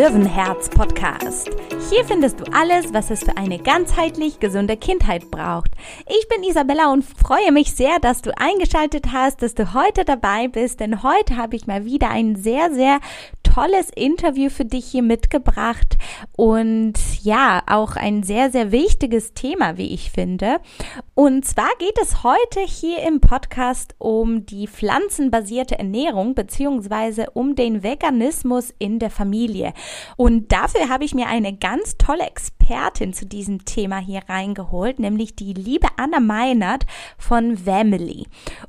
Löwenherz Podcast. Hier findest du alles, was es für eine ganzheitlich gesunde Kindheit braucht. Ich bin Isabella und freue mich sehr, dass du eingeschaltet hast, dass du heute dabei bist, denn heute habe ich mal wieder ein sehr, sehr tolles Interview für dich hier mitgebracht und ja, auch ein sehr, sehr wichtiges Thema, wie ich finde. Und zwar geht es heute hier im Podcast um die pflanzenbasierte Ernährung beziehungsweise um den Veganismus in der Familie. Und dafür habe ich mir eine ganz tolle Expertin zu diesem Thema hier reingeholt, nämlich die liebe Anna Meinert von Family.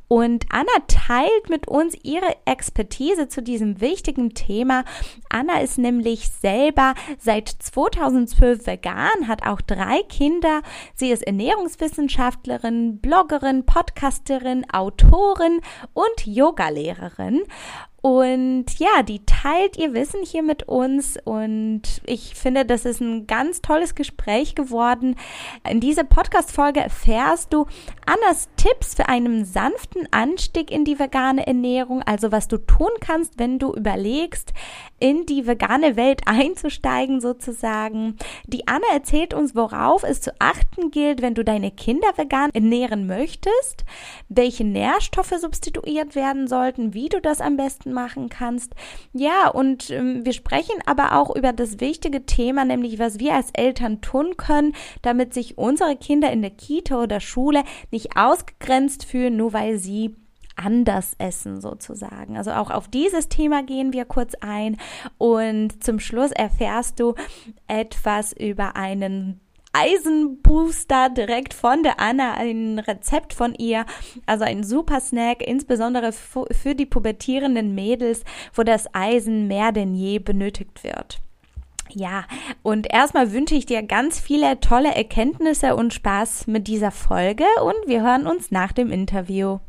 Und Anna teilt mit uns ihre Expertise zu diesem wichtigen Thema. Anna ist nämlich selber seit 2012 vegan, hat auch drei Kinder. Sie ist Ernährungswissenschaftlerin, Bloggerin, Podcasterin, Autorin und Yogalehrerin. Und ja, die teilt ihr Wissen hier mit uns und ich finde, das ist ein ganz tolles Gespräch geworden. In dieser Podcast-Folge erfährst du Annas Tipps für einen sanften Anstieg in die vegane Ernährung, also was du tun kannst, wenn du überlegst, in die vegane Welt einzusteigen sozusagen. Die Anna erzählt uns, worauf es zu achten gilt, wenn du deine Kinder vegan ernähren möchtest, welche Nährstoffe substituiert werden sollten, wie du das am besten machen kannst. Ja, und ähm, wir sprechen aber auch über das wichtige Thema, nämlich was wir als Eltern tun können, damit sich unsere Kinder in der Kita oder Schule nicht ausgegrenzt fühlen, nur weil sie anders essen sozusagen. Also auch auf dieses Thema gehen wir kurz ein und zum Schluss erfährst du etwas über einen Eisenbooster direkt von der Anna, ein Rezept von ihr, also ein super Snack, insbesondere für die pubertierenden Mädels, wo das Eisen mehr denn je benötigt wird. Ja, und erstmal wünsche ich dir ganz viele tolle Erkenntnisse und Spaß mit dieser Folge und wir hören uns nach dem Interview.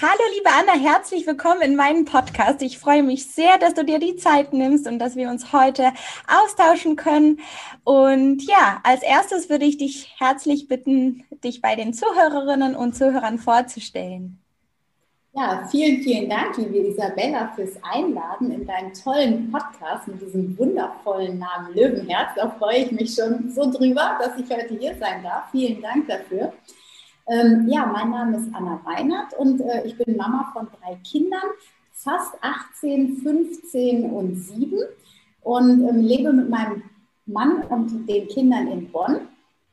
Hallo, liebe Anna, herzlich willkommen in meinem Podcast. Ich freue mich sehr, dass du dir die Zeit nimmst und dass wir uns heute austauschen können. Und ja, als erstes würde ich dich herzlich bitten, dich bei den Zuhörerinnen und Zuhörern vorzustellen. Ja, vielen, vielen Dank, liebe Isabella, fürs Einladen in deinen tollen Podcast mit diesem wundervollen Namen Löwenherz. Da freue ich mich schon so drüber, dass ich heute hier sein darf. Vielen Dank dafür. Ähm, ja, mein Name ist Anna Reinhardt und äh, ich bin Mama von drei Kindern, fast 18, 15 und 7 und ähm, lebe mit meinem Mann und den Kindern in Bonn.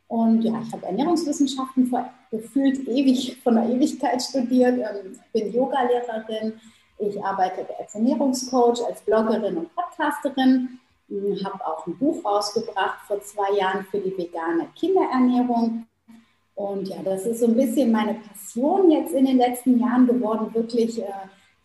Und ja, ich habe Ernährungswissenschaften vor gefühlt ewig, von der Ewigkeit studiert, ähm, bin Yogalehrerin, ich arbeite als Ernährungscoach, als Bloggerin und Podcasterin, hm, habe auch ein Buch rausgebracht vor zwei Jahren für die vegane Kinderernährung und ja, das ist so ein bisschen meine Passion jetzt in den letzten Jahren geworden, wirklich äh,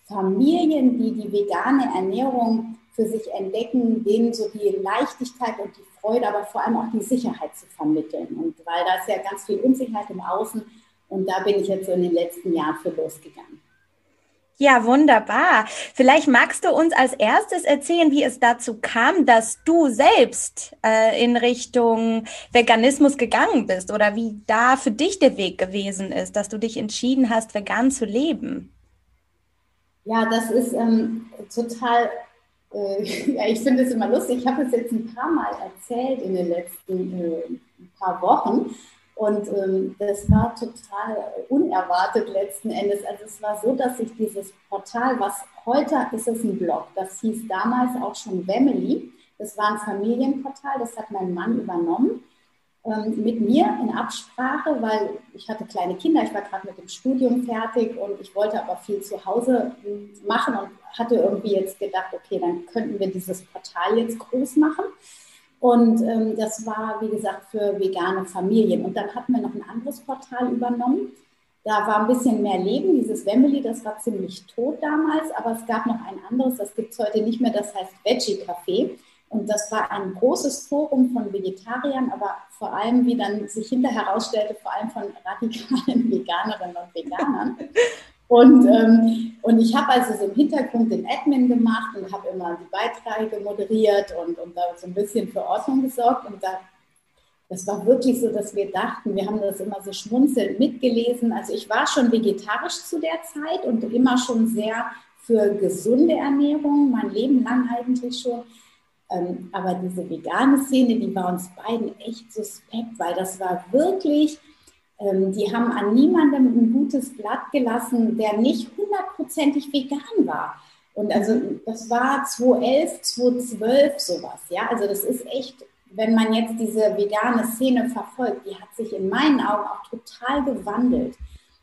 Familien, die die vegane Ernährung für sich entdecken, denen so die Leichtigkeit und die Freude, aber vor allem auch die Sicherheit zu vermitteln. Und weil da ist ja ganz viel Unsicherheit im Außen und da bin ich jetzt so in den letzten Jahren für losgegangen. Ja, wunderbar. Vielleicht magst du uns als erstes erzählen, wie es dazu kam, dass du selbst äh, in Richtung Veganismus gegangen bist oder wie da für dich der Weg gewesen ist, dass du dich entschieden hast, vegan zu leben. Ja, das ist ähm, total, äh, ja, ich finde es immer lustig. Ich habe es jetzt ein paar Mal erzählt in den letzten äh, paar Wochen. Und ähm, das war total unerwartet letzten Endes. Also es war so, dass ich dieses Portal, was heute ist es ein Blog, das hieß damals auch schon Family. Das war ein Familienportal, das hat mein Mann übernommen ähm, mit mir in Absprache, weil ich hatte kleine Kinder, ich war gerade mit dem Studium fertig und ich wollte aber viel zu Hause hm, machen und hatte irgendwie jetzt gedacht, okay, dann könnten wir dieses Portal jetzt groß machen. Und ähm, das war, wie gesagt, für vegane Familien. Und dann hatten wir noch ein anderes Portal übernommen. Da war ein bisschen mehr Leben. Dieses Wembley, das war ziemlich tot damals, aber es gab noch ein anderes, das gibt es heute nicht mehr, das heißt Veggie Café. Und das war ein großes Forum von Vegetariern, aber vor allem, wie dann sich hinterher herausstellte, vor allem von radikalen Veganerinnen und Veganern. Und, ähm, und ich habe also so im Hintergrund den Admin gemacht und habe immer die Beiträge moderiert und, und da so ein bisschen für Ordnung gesorgt. Und da, das war wirklich so, dass wir dachten, wir haben das immer so schmunzelnd mitgelesen. Also ich war schon vegetarisch zu der Zeit und immer schon sehr für gesunde Ernährung, mein Leben lang eigentlich schon. Ähm, aber diese vegane Szene, die war uns beiden echt suspekt, weil das war wirklich, die haben an niemandem ein gutes Blatt gelassen, der nicht hundertprozentig vegan war. Und also das war 2011, 2012 sowas, ja. Also das ist echt, wenn man jetzt diese vegane Szene verfolgt, die hat sich in meinen Augen auch total gewandelt.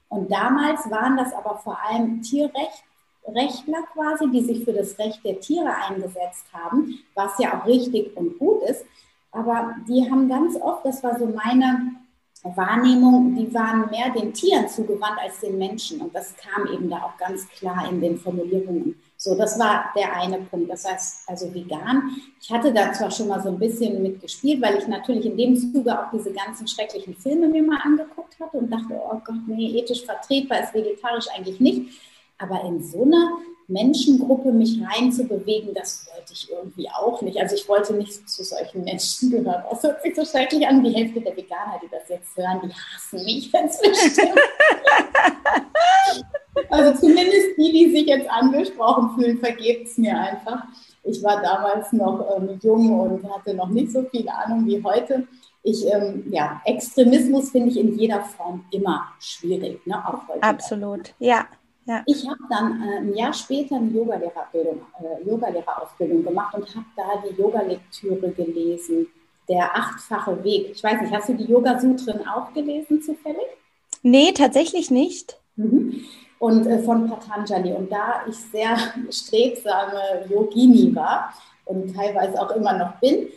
Und damals waren das aber vor allem Tierrechtler quasi, die sich für das Recht der Tiere eingesetzt haben, was ja auch richtig und gut ist. Aber die haben ganz oft, das war so meine Wahrnehmung, die waren mehr den Tieren zugewandt als den Menschen. Und das kam eben da auch ganz klar in den Formulierungen. So, das war der eine Punkt. Das heißt, also vegan. Ich hatte da zwar schon mal so ein bisschen mitgespielt, weil ich natürlich in dem Zuge auch diese ganzen schrecklichen Filme mir mal angeguckt hatte und dachte, oh Gott, nee, ethisch vertretbar ist vegetarisch eigentlich nicht. Aber in so einer Menschengruppe mich reinzubewegen, das wollte ich irgendwie auch nicht. Also ich wollte nicht zu solchen Menschen gehören. Das hört sich so schrecklich an. Die Hälfte der Veganer, die das jetzt hören, die hassen mich ganz bestimmt. Also zumindest die, die sich jetzt angesprochen fühlen, vergebt es mir einfach. Ich war damals noch ähm, jung und hatte noch nicht so viel Ahnung wie heute. Ich, ähm, ja, Extremismus finde ich in jeder Form immer schwierig, ne? auch heute. Absolut, ja. Ja. Ich habe dann äh, ein Jahr später eine Yogalehrerausbildung äh, Yoga gemacht und habe da die Yogalektüre gelesen, der achtfache Weg. Ich weiß nicht, hast du die Yoga-Sutren auch gelesen zufällig? Nee, tatsächlich nicht. Mhm und äh, von Patanjali. Und da ich sehr strebsame Yogini war und teilweise auch immer noch bin,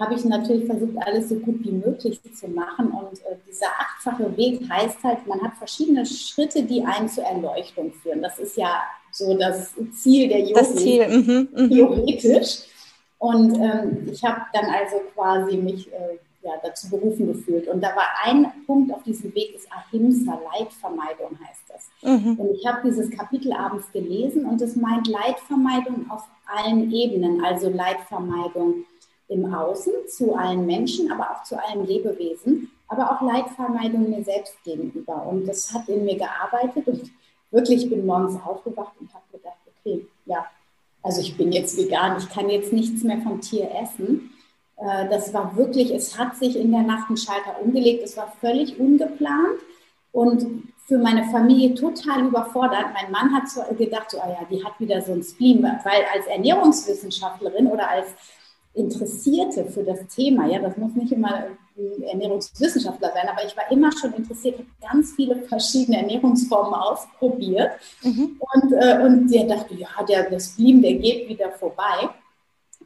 habe ich natürlich versucht, alles so gut wie möglich zu machen. Und äh, dieser achtfache Weg heißt halt, man hat verschiedene Schritte, die einen zur Erleuchtung führen. Das ist ja so das Ziel der Yogi, das Ziel. Mhm, mhm. theoretisch. Und ähm, ich habe dann also quasi mich äh, ja, dazu berufen gefühlt. Und da war ein Punkt auf diesem Weg, ist Ahimsa, Leidvermeidung heißt das. Mhm. Und ich habe dieses Kapitel abends gelesen und es meint Leidvermeidung auf allen Ebenen, also Leidvermeidung im Außen zu allen Menschen, aber auch zu allen Lebewesen, aber auch Leidvermeidung mir selbst gegenüber. Und das hat in mir gearbeitet und wirklich bin morgens aufgewacht und habe gedacht, okay, ja, also ich bin jetzt vegan, ich kann jetzt nichts mehr vom Tier essen. Äh, das war wirklich, es hat sich in der Nacht ein Schalter umgelegt, es war völlig ungeplant und für meine Familie total überfordert. Mein Mann hat gedacht, so, ah ja, die hat wieder so ein Spleen, weil als Ernährungswissenschaftlerin oder als Interessierte für das Thema, ja, das muss nicht immer Ernährungswissenschaftler sein, aber ich war immer schon interessiert, habe ganz viele verschiedene Ernährungsformen ausprobiert mhm. und, äh, und der dachte, ja, der, der Spleen, der geht wieder vorbei.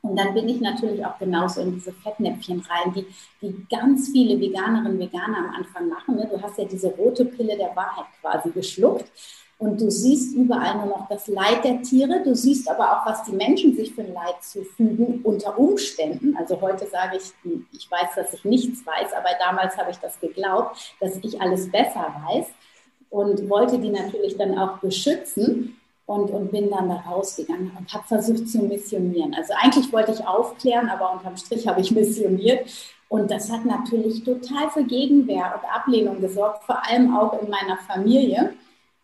Und dann bin ich natürlich auch genauso in diese Fettnäpfchen rein, die, die ganz viele Veganerinnen und Veganer am Anfang machen. Ne? Du hast ja diese rote Pille der Wahrheit quasi geschluckt. Und du siehst überall nur noch das Leid der Tiere. Du siehst aber auch, was die Menschen sich für ein Leid zufügen unter Umständen. Also heute sage ich, ich weiß, dass ich nichts weiß, aber damals habe ich das geglaubt, dass ich alles besser weiß und wollte die natürlich dann auch beschützen und, und bin dann da rausgegangen und habe versucht zu missionieren. Also eigentlich wollte ich aufklären, aber unterm Strich habe ich missioniert. Und das hat natürlich total für Gegenwehr und Ablehnung gesorgt, vor allem auch in meiner Familie.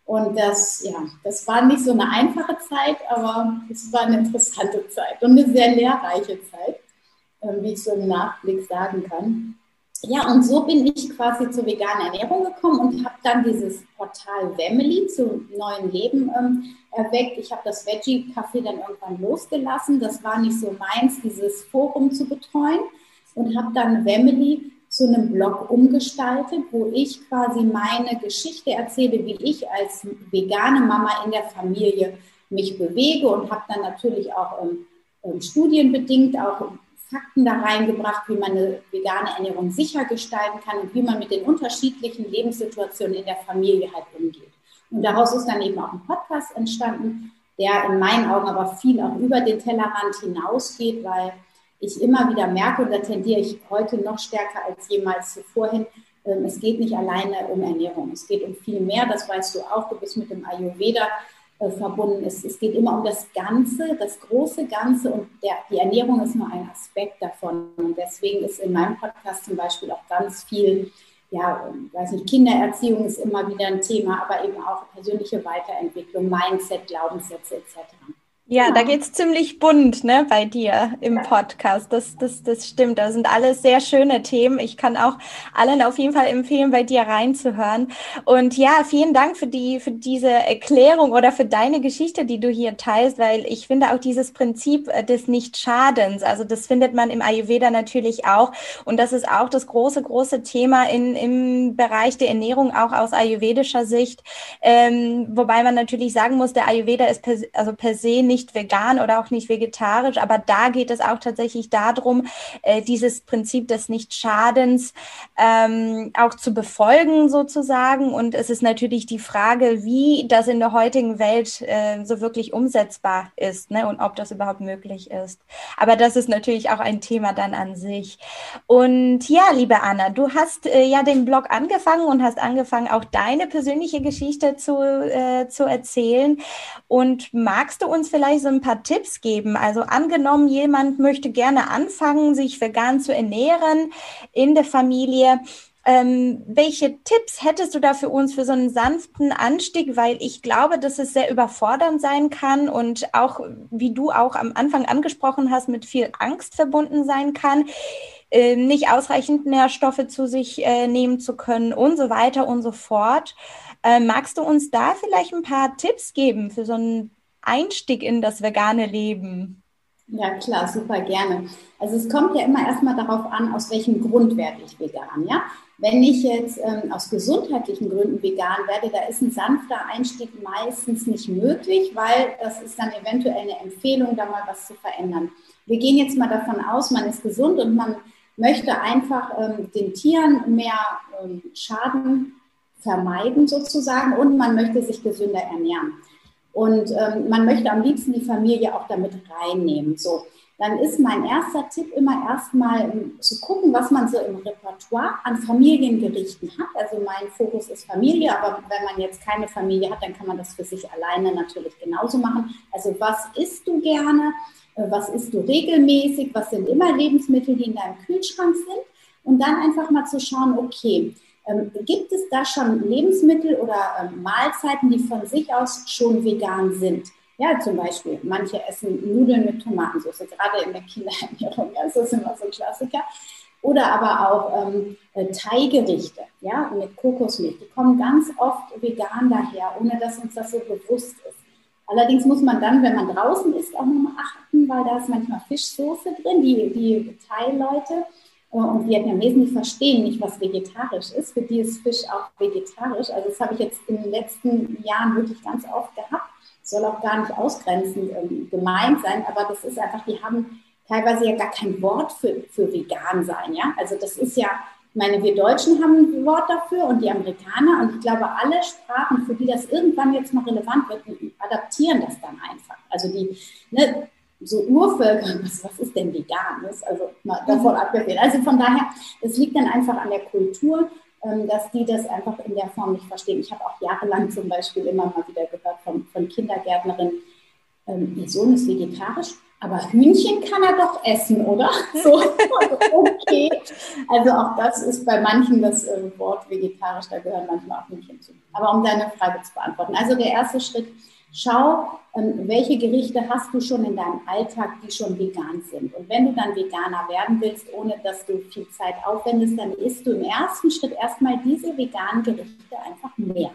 Und das, ja, das war nicht so eine einfache Zeit, aber es war eine interessante Zeit und eine sehr lehrreiche Zeit, ähm, wie ich so im Nachblick sagen kann. Ja, und so bin ich quasi zur veganen Ernährung gekommen und habe dann dieses Portal Family zu neuen Leben ähm, erweckt. Ich habe das Veggie-Café dann irgendwann losgelassen. Das war nicht so meins, dieses Forum zu betreuen und habe dann Family zu einem Blog umgestaltet, wo ich quasi meine Geschichte erzähle, wie ich als vegane Mama in der Familie mich bewege und habe dann natürlich auch ähm, ähm studienbedingt auch Fakten da reingebracht, wie man eine vegane Ernährung sicher gestalten kann und wie man mit den unterschiedlichen Lebenssituationen in der Familie halt umgeht. Und daraus ist dann eben auch ein Podcast entstanden, der in meinen Augen aber viel auch über den Tellerrand hinausgeht, weil ich immer wieder merke, und da tendiere ich heute noch stärker als jemals zuvor hin, ähm, es geht nicht alleine um Ernährung. Es geht um viel mehr. Das weißt du auch. Du bist mit dem Ayurveda äh, verbunden ist. Es geht immer um das Ganze, das große Ganze und der, die Ernährung ist nur ein Aspekt davon. Und deswegen ist in meinem Podcast zum Beispiel auch ganz viel ja, weiß nicht, Kindererziehung ist immer wieder ein Thema, aber eben auch persönliche Weiterentwicklung, Mindset, Glaubenssätze etc. Ja, da geht's ziemlich bunt, ne, bei dir im Podcast. Das, das, das stimmt. Da sind alles sehr schöne Themen. Ich kann auch allen auf jeden Fall empfehlen, bei dir reinzuhören. Und ja, vielen Dank für die, für diese Erklärung oder für deine Geschichte, die du hier teilst, weil ich finde auch dieses Prinzip äh, des Nichtschadens, also das findet man im Ayurveda natürlich auch. Und das ist auch das große, große Thema in, im Bereich der Ernährung, auch aus ayurvedischer Sicht. Ähm, wobei man natürlich sagen muss, der Ayurveda ist per, also per se nicht nicht vegan oder auch nicht vegetarisch, aber da geht es auch tatsächlich darum, äh, dieses Prinzip des Nichtschadens ähm, auch zu befolgen sozusagen. Und es ist natürlich die Frage, wie das in der heutigen Welt äh, so wirklich umsetzbar ist ne? und ob das überhaupt möglich ist. Aber das ist natürlich auch ein Thema dann an sich. Und ja, liebe Anna, du hast äh, ja den Blog angefangen und hast angefangen, auch deine persönliche Geschichte zu, äh, zu erzählen. Und magst du uns vielleicht vielleicht so ein paar Tipps geben? Also angenommen, jemand möchte gerne anfangen, sich vegan zu ernähren in der Familie. Ähm, welche Tipps hättest du da für uns für so einen sanften Anstieg? Weil ich glaube, dass es sehr überfordernd sein kann und auch, wie du auch am Anfang angesprochen hast, mit viel Angst verbunden sein kann, äh, nicht ausreichend Nährstoffe zu sich äh, nehmen zu können und so weiter und so fort. Äh, magst du uns da vielleicht ein paar Tipps geben für so einen Einstieg in das vegane Leben? Ja, klar, super gerne. Also es kommt ja immer erstmal darauf an, aus welchem Grund werde ich vegan, ja? Wenn ich jetzt ähm, aus gesundheitlichen Gründen vegan werde, da ist ein sanfter Einstieg meistens nicht möglich, weil das ist dann eventuell eine Empfehlung, da mal was zu verändern. Wir gehen jetzt mal davon aus, man ist gesund und man möchte einfach ähm, den Tieren mehr ähm, Schaden vermeiden sozusagen und man möchte sich gesünder ernähren. Und ähm, man möchte am liebsten die Familie auch damit reinnehmen. So, dann ist mein erster Tipp immer erstmal ähm, zu gucken, was man so im Repertoire an Familiengerichten hat. Also mein Fokus ist Familie, aber wenn man jetzt keine Familie hat, dann kann man das für sich alleine natürlich genauso machen. Also was isst du gerne? Äh, was isst du regelmäßig? Was sind immer Lebensmittel, die in deinem Kühlschrank sind? Und dann einfach mal zu schauen, okay, ähm, gibt es da schon Lebensmittel oder ähm, Mahlzeiten, die von sich aus schon vegan sind? Ja, zum Beispiel, manche essen Nudeln mit Tomatensauce, gerade in der Kinderernährung, das ist immer so ein Klassiker. Oder aber auch ähm, äh, Teigerichte, ja, mit Kokosmilch. Die kommen ganz oft vegan daher, ohne dass uns das so bewusst ist. Allerdings muss man dann, wenn man draußen ist, auch nochmal achten, weil da ist manchmal Fischsoße drin. Die, die Thai-Leute und Vietnamesen, die verstehen nicht, was vegetarisch ist. Für die ist Fisch auch vegetarisch. Also das habe ich jetzt in den letzten Jahren wirklich ganz oft gehabt. Soll auch gar nicht ausgrenzend ähm, gemeint sein, aber das ist einfach, die haben teilweise ja gar kein Wort für, für vegan sein. Ja? Also das ist ja, ich meine, wir Deutschen haben ein Wort dafür und die Amerikaner und ich glaube, alle Sprachen, für die das irgendwann jetzt mal relevant wird, adaptieren das dann einfach. Also die, ne, so Urvölker, was, was ist denn vegan? Ist also mal davon abgesehen. Also von daher, es liegt dann einfach an der Kultur, ähm, dass die das einfach in der Form nicht verstehen. Ich habe auch jahrelang zum Beispiel immer mal wieder gehört von, von Kindergärtnerinnen, ähm, ihr Sohn ist vegetarisch, aber Hühnchen kann er doch essen, oder? So, okay. Also auch das ist bei manchen das äh, Wort vegetarisch, da gehören manchmal auch Hühnchen zu. Aber um deine Frage zu beantworten. Also der erste Schritt, Schau, ähm, welche Gerichte hast du schon in deinem Alltag, die schon vegan sind. Und wenn du dann Veganer werden willst, ohne dass du viel Zeit aufwendest, dann isst du im ersten Schritt erstmal diese veganen Gerichte einfach mehr.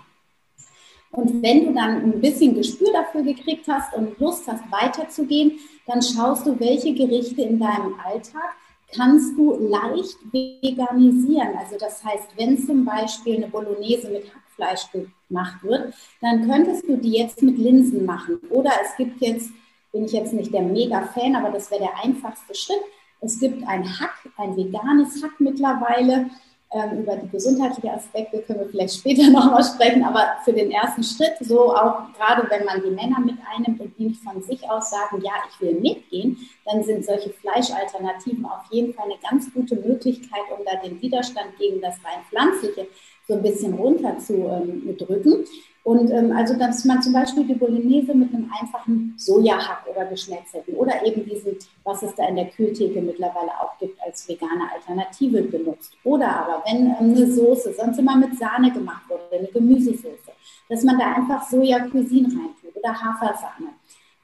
Und wenn du dann ein bisschen Gespür dafür gekriegt hast und Lust hast, weiterzugehen, dann schaust du, welche Gerichte in deinem Alltag kannst du leicht veganisieren. Also das heißt, wenn zum Beispiel eine Bolognese mit Hackfleisch gemacht wird, dann könntest du die jetzt mit Linsen machen. Oder es gibt jetzt, bin ich jetzt nicht der Mega-Fan, aber das wäre der einfachste Schritt. Es gibt ein Hack, ein veganes Hack mittlerweile. Ähm, über die gesundheitlichen Aspekte können wir vielleicht später nochmal sprechen, aber für den ersten Schritt, so auch gerade wenn man die Männer mit einnimmt und die nicht von sich aus sagen, ja, ich will mitgehen, dann sind solche Fleischalternativen auf jeden Fall eine ganz gute Möglichkeit, um da den Widerstand gegen das rein pflanzliche so ein bisschen runter zu ähm, drücken. Und ähm, also, dass man zum Beispiel die Bolognese mit einem einfachen Sojahack oder geschnetzelten oder eben diesen, was es da in der Kühltheke mittlerweile auch gibt, als vegane Alternative benutzt. Oder aber, wenn ähm, eine Soße sonst immer mit Sahne gemacht wurde, eine Gemüsesoße, dass man da einfach Soja-Cuisine reintut oder Hafersahne.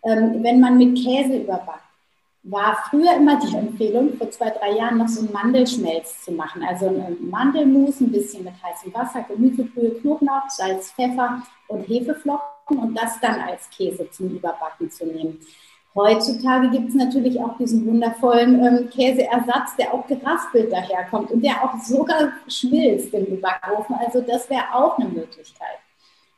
Ähm, wenn man mit Käse überbackt, war früher immer die Empfehlung, vor zwei, drei Jahren noch so einen Mandelschmelz zu machen. Also ein Mandelmus, ein bisschen mit heißem Wasser, Gemüsebrühe, Knoblauch, Salz, Pfeffer und Hefeflocken und das dann als Käse zum Überbacken zu nehmen. Heutzutage gibt es natürlich auch diesen wundervollen ähm, Käseersatz, der auch geraspelt daherkommt und der auch sogar schmilzt im Backofen. Also das wäre auch eine Möglichkeit.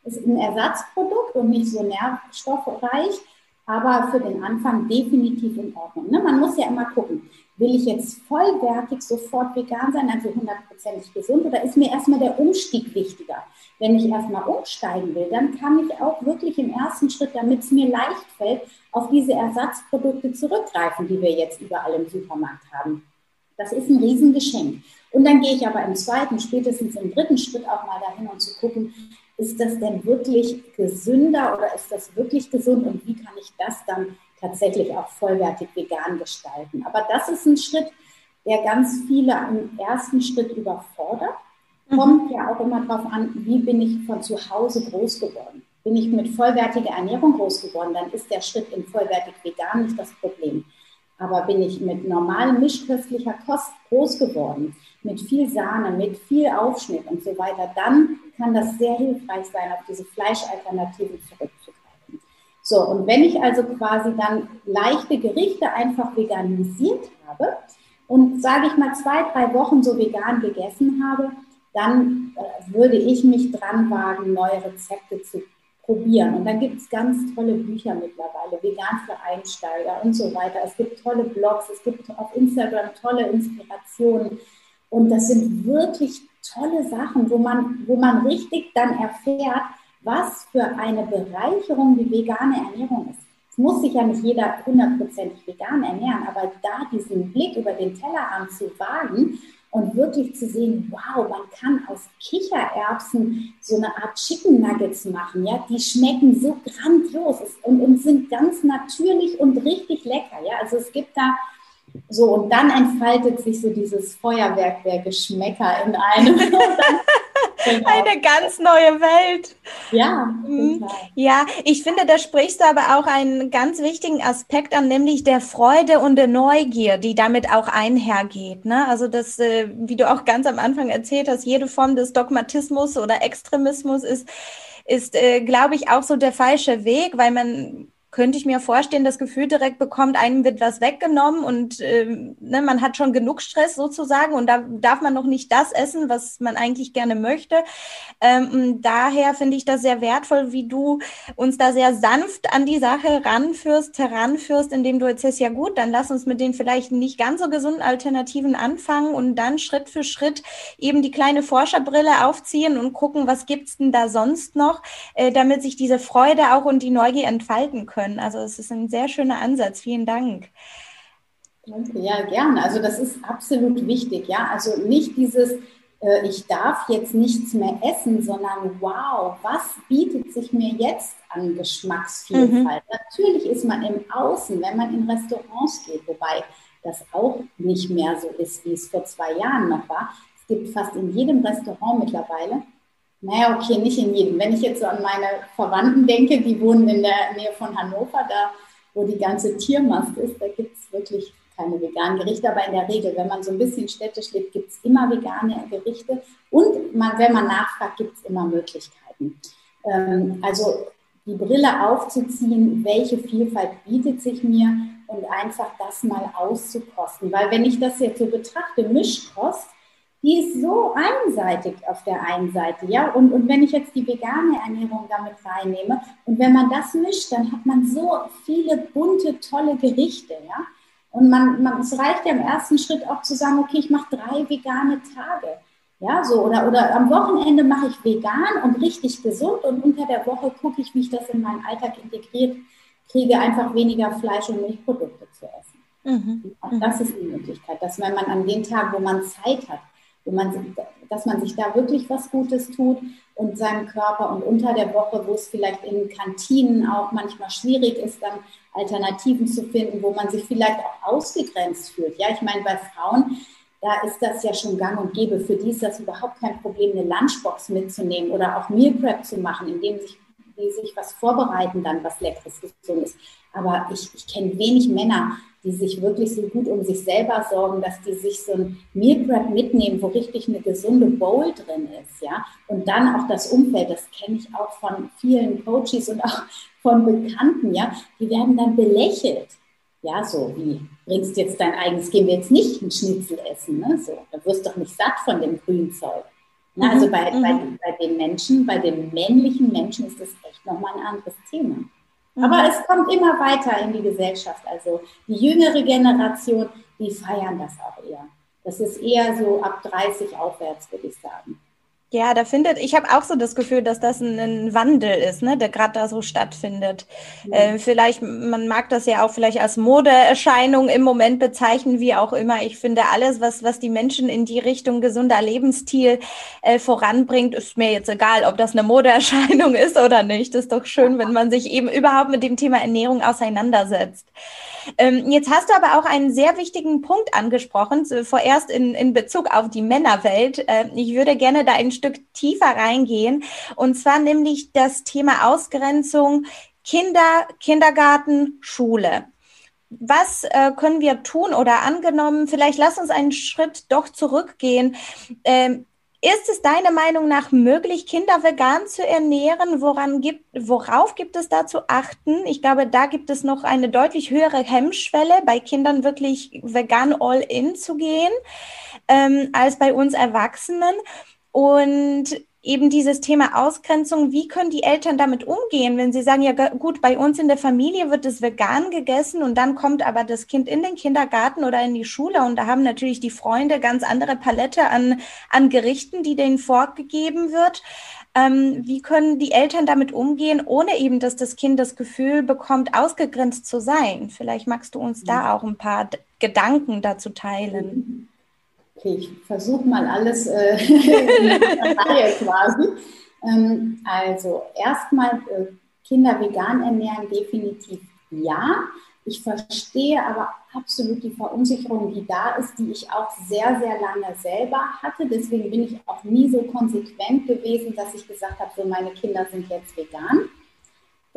Ist ein Ersatzprodukt und nicht so nährstoffreich aber für den Anfang definitiv in Ordnung. Ne? Man muss ja immer gucken, will ich jetzt vollwertig sofort vegan sein, also hundertprozentig gesund, oder ist mir erstmal der Umstieg wichtiger? Wenn ich erstmal umsteigen will, dann kann ich auch wirklich im ersten Schritt, damit es mir leicht fällt, auf diese Ersatzprodukte zurückgreifen, die wir jetzt überall im Supermarkt haben. Das ist ein Riesengeschenk. Und dann gehe ich aber im zweiten, spätestens im dritten Schritt auch mal dahin und zu gucken, ist das denn wirklich gesünder oder ist das wirklich gesund und wie kann ich das dann tatsächlich auch vollwertig vegan gestalten? Aber das ist ein Schritt, der ganz viele im ersten Schritt überfordert. Mhm. Kommt ja auch immer darauf an, wie bin ich von zu Hause groß geworden. Bin ich mit vollwertiger Ernährung groß geworden, dann ist der Schritt in vollwertig vegan nicht das Problem. Aber bin ich mit normal mischköstlicher Kost groß geworden, mit viel Sahne, mit viel Aufschnitt und so weiter, dann kann das sehr hilfreich sein, auf diese Fleischalternativen zurückzugreifen. So, und wenn ich also quasi dann leichte Gerichte einfach veganisiert habe und sage ich mal zwei, drei Wochen so vegan gegessen habe, dann äh, würde ich mich dran wagen, neue Rezepte zu probieren. Und dann gibt es ganz tolle Bücher mittlerweile, vegan für Einsteiger und so weiter. Es gibt tolle Blogs, es gibt auf Instagram tolle Inspirationen. Und das sind wirklich tolle Sachen, wo man, wo man richtig dann erfährt, was für eine Bereicherung die vegane Ernährung ist. Es muss sich ja nicht jeder hundertprozentig vegan ernähren, aber da diesen Blick über den Tellerrand zu wagen und wirklich zu sehen, wow, man kann aus Kichererbsen so eine Art Chicken Nuggets machen, ja, die schmecken so grandios und, und sind ganz natürlich und richtig lecker, ja, also es gibt da so, und dann entfaltet sich so dieses Feuerwerk der Geschmäcker in einem. Eine ganz neue Welt. Ja, mhm. ja, ich finde, da sprichst du aber auch einen ganz wichtigen Aspekt an, nämlich der Freude und der Neugier, die damit auch einhergeht. Ne? Also das, äh, wie du auch ganz am Anfang erzählt hast, jede Form des Dogmatismus oder Extremismus ist ist, äh, glaube ich, auch so der falsche Weg, weil man könnte ich mir vorstellen, das Gefühl direkt bekommt, einem wird was weggenommen und ähm, ne, man hat schon genug Stress sozusagen und da darf man noch nicht das essen, was man eigentlich gerne möchte. Ähm, daher finde ich das sehr wertvoll, wie du uns da sehr sanft an die Sache ranführst, heranführst, indem du erzählst, ja gut, dann lass uns mit den vielleicht nicht ganz so gesunden Alternativen anfangen und dann Schritt für Schritt eben die kleine Forscherbrille aufziehen und gucken, was gibt's denn da sonst noch, äh, damit sich diese Freude auch und die Neugier entfalten können können. Also es ist ein sehr schöner Ansatz. Vielen Dank. Ja, gerne. Also das ist absolut wichtig. Ja, also nicht dieses, äh, ich darf jetzt nichts mehr essen, sondern wow, was bietet sich mir jetzt an Geschmacksvielfalt? Mhm. Natürlich ist man im Außen, wenn man in Restaurants geht, wobei das auch nicht mehr so ist, wie es vor zwei Jahren noch war. Es gibt fast in jedem Restaurant mittlerweile naja, okay, nicht in jedem. Wenn ich jetzt so an meine Verwandten denke, die wohnen in der Nähe von Hannover, da wo die ganze Tiermast ist, da gibt es wirklich keine veganen Gerichte, aber in der Regel, wenn man so ein bisschen städtisch lebt, gibt es immer vegane Gerichte und man, wenn man nachfragt, gibt es immer Möglichkeiten. Ähm, also die Brille aufzuziehen, welche Vielfalt bietet sich mir und einfach das mal auszukosten. Weil wenn ich das jetzt so betrachte, Mischkost, die ist so einseitig auf der einen Seite, ja. Und, und wenn ich jetzt die vegane Ernährung damit reinnehme und wenn man das mischt, dann hat man so viele bunte, tolle Gerichte, ja. Und man, man, es reicht ja im ersten Schritt auch zu sagen, okay, ich mache drei vegane Tage. Ja, so, oder, oder am Wochenende mache ich vegan und richtig gesund und unter der Woche gucke ich, wie ich das in meinen Alltag integriert kriege, einfach weniger Fleisch und Milchprodukte zu essen. Mhm. Auch das ist eine Möglichkeit, dass wenn man an den Tagen, wo man Zeit hat, wo man dass man sich da wirklich was Gutes tut und seinem Körper und unter der Woche, wo es vielleicht in Kantinen auch manchmal schwierig ist, dann Alternativen zu finden, wo man sich vielleicht auch ausgegrenzt fühlt. Ja, ich meine, bei Frauen, da ist das ja schon gang und gäbe. Für die ist das überhaupt kein Problem, eine Lunchbox mitzunehmen oder auch Meal Prep zu machen, indem sich die sich was vorbereiten, dann was Leckeres, Gesundes. Aber ich, ich kenne wenig Männer, die sich wirklich so gut um sich selber sorgen, dass die sich so ein Meal Prep mitnehmen, wo richtig eine gesunde Bowl drin ist, ja. Und dann auch das Umfeld, das kenne ich auch von vielen Coaches und auch von Bekannten, ja. Die werden dann belächelt. Ja, so wie bringst jetzt dein eigenes, gehen wir jetzt nicht ein Schnitzel essen, ne? So, da wirst du doch nicht satt von dem Grünzeug. Na, also mhm, bei, mhm. bei, bei den Menschen, bei den männlichen Menschen ist das echt nochmal ein anderes Thema. Mhm. Aber es kommt immer weiter in die Gesellschaft. Also die jüngere Generation, die feiern das auch eher. Das ist eher so ab 30 aufwärts, würde ich sagen. Ja, da findet, ich habe auch so das Gefühl, dass das ein, ein Wandel ist, ne, der gerade da so stattfindet. Ja. Äh, vielleicht, man mag das ja auch vielleicht als Modeerscheinung im Moment bezeichnen, wie auch immer. Ich finde, alles, was, was die Menschen in die Richtung gesunder Lebensstil äh, voranbringt, ist mir jetzt egal, ob das eine Modeerscheinung ist oder nicht. Ist doch schön, wenn man sich eben überhaupt mit dem Thema Ernährung auseinandersetzt. Ähm, jetzt hast du aber auch einen sehr wichtigen Punkt angesprochen, vorerst in, in Bezug auf die Männerwelt. Äh, ich würde gerne da ein Stück tiefer reingehen. Und zwar nämlich das Thema Ausgrenzung Kinder, Kindergarten, Schule. Was äh, können wir tun oder angenommen, vielleicht lass uns einen Schritt doch zurückgehen. Ähm, ist es deiner Meinung nach möglich, Kinder vegan zu ernähren? Woran gibt, worauf gibt es da zu achten? Ich glaube, da gibt es noch eine deutlich höhere Hemmschwelle, bei Kindern wirklich vegan all in zu gehen, ähm, als bei uns Erwachsenen. Und eben dieses Thema Ausgrenzung, wie können die Eltern damit umgehen, wenn sie sagen, ja gut, bei uns in der Familie wird es vegan gegessen und dann kommt aber das Kind in den Kindergarten oder in die Schule und da haben natürlich die Freunde ganz andere Palette an, an Gerichten, die denen vorgegeben wird. Ähm, wie können die Eltern damit umgehen, ohne eben, dass das Kind das Gefühl bekommt, ausgegrenzt zu sein? Vielleicht magst du uns da mhm. auch ein paar Gedanken dazu teilen. Okay, ich versuche mal alles äh, Reihe quasi. Ähm, also erstmal äh, Kinder vegan ernähren, definitiv ja. Ich verstehe aber absolut die Verunsicherung, die da ist, die ich auch sehr, sehr lange selber hatte. Deswegen bin ich auch nie so konsequent gewesen, dass ich gesagt habe, so meine Kinder sind jetzt vegan.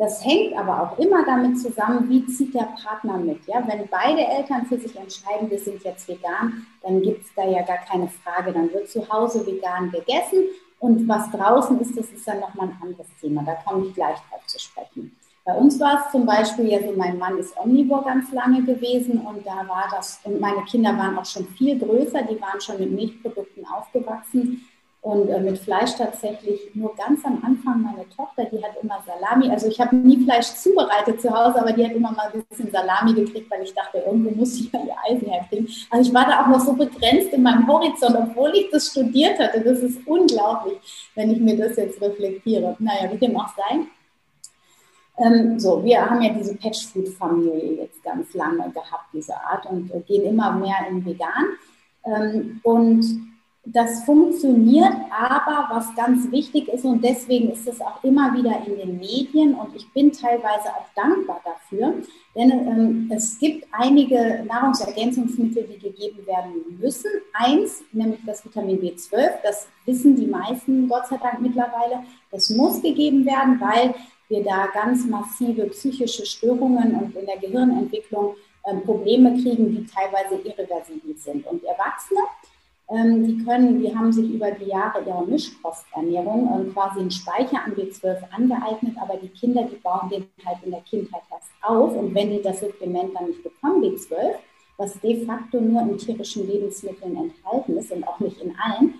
Das hängt aber auch immer damit zusammen, wie zieht der Partner mit. Ja? Wenn beide Eltern für sich entscheiden, wir sind jetzt vegan, dann gibt es da ja gar keine Frage. Dann wird zu Hause vegan gegessen und was draußen ist, das ist dann nochmal ein anderes Thema. Da komme ich gleich drauf zu sprechen. Bei uns war es zum Beispiel ja so, mein Mann ist Omnivore ganz lange gewesen und da war das, und meine Kinder waren auch schon viel größer, die waren schon mit Milchprodukten aufgewachsen. Und äh, mit Fleisch tatsächlich nur ganz am Anfang meine Tochter, die hat immer Salami. Also ich habe nie Fleisch zubereitet zu Hause, aber die hat immer mal ein bisschen Salami gekriegt, weil ich dachte, irgendwo muss ich ja ihr Eisen herkriegen. Also ich war da auch noch so begrenzt in meinem Horizont, obwohl ich das studiert hatte. Das ist unglaublich, wenn ich mir das jetzt reflektiere. Naja, wie dem auch sei. Ähm, so, wir haben ja diese Patchfood-Familie jetzt ganz lange gehabt, diese Art, und äh, gehen immer mehr in vegan. Ähm, und das funktioniert, aber was ganz wichtig ist und deswegen ist es auch immer wieder in den Medien und ich bin teilweise auch dankbar dafür, denn ähm, es gibt einige Nahrungsergänzungsmittel, die gegeben werden müssen. Eins, nämlich das Vitamin B12, das wissen die meisten Gott sei Dank mittlerweile, das muss gegeben werden, weil wir da ganz massive psychische Störungen und in der Gehirnentwicklung äh, Probleme kriegen, die teilweise irreversibel sind. Und Erwachsene, die können, die haben sich über die Jahre ihre Mischkosternährung ähm, quasi einen Speicher an B12 angeeignet, aber die Kinder, die bauen den halt in der Kindheit erst auf und wenn die das Supplement dann nicht bekommen, B12, was de facto nur in tierischen Lebensmitteln enthalten ist und auch nicht in allen,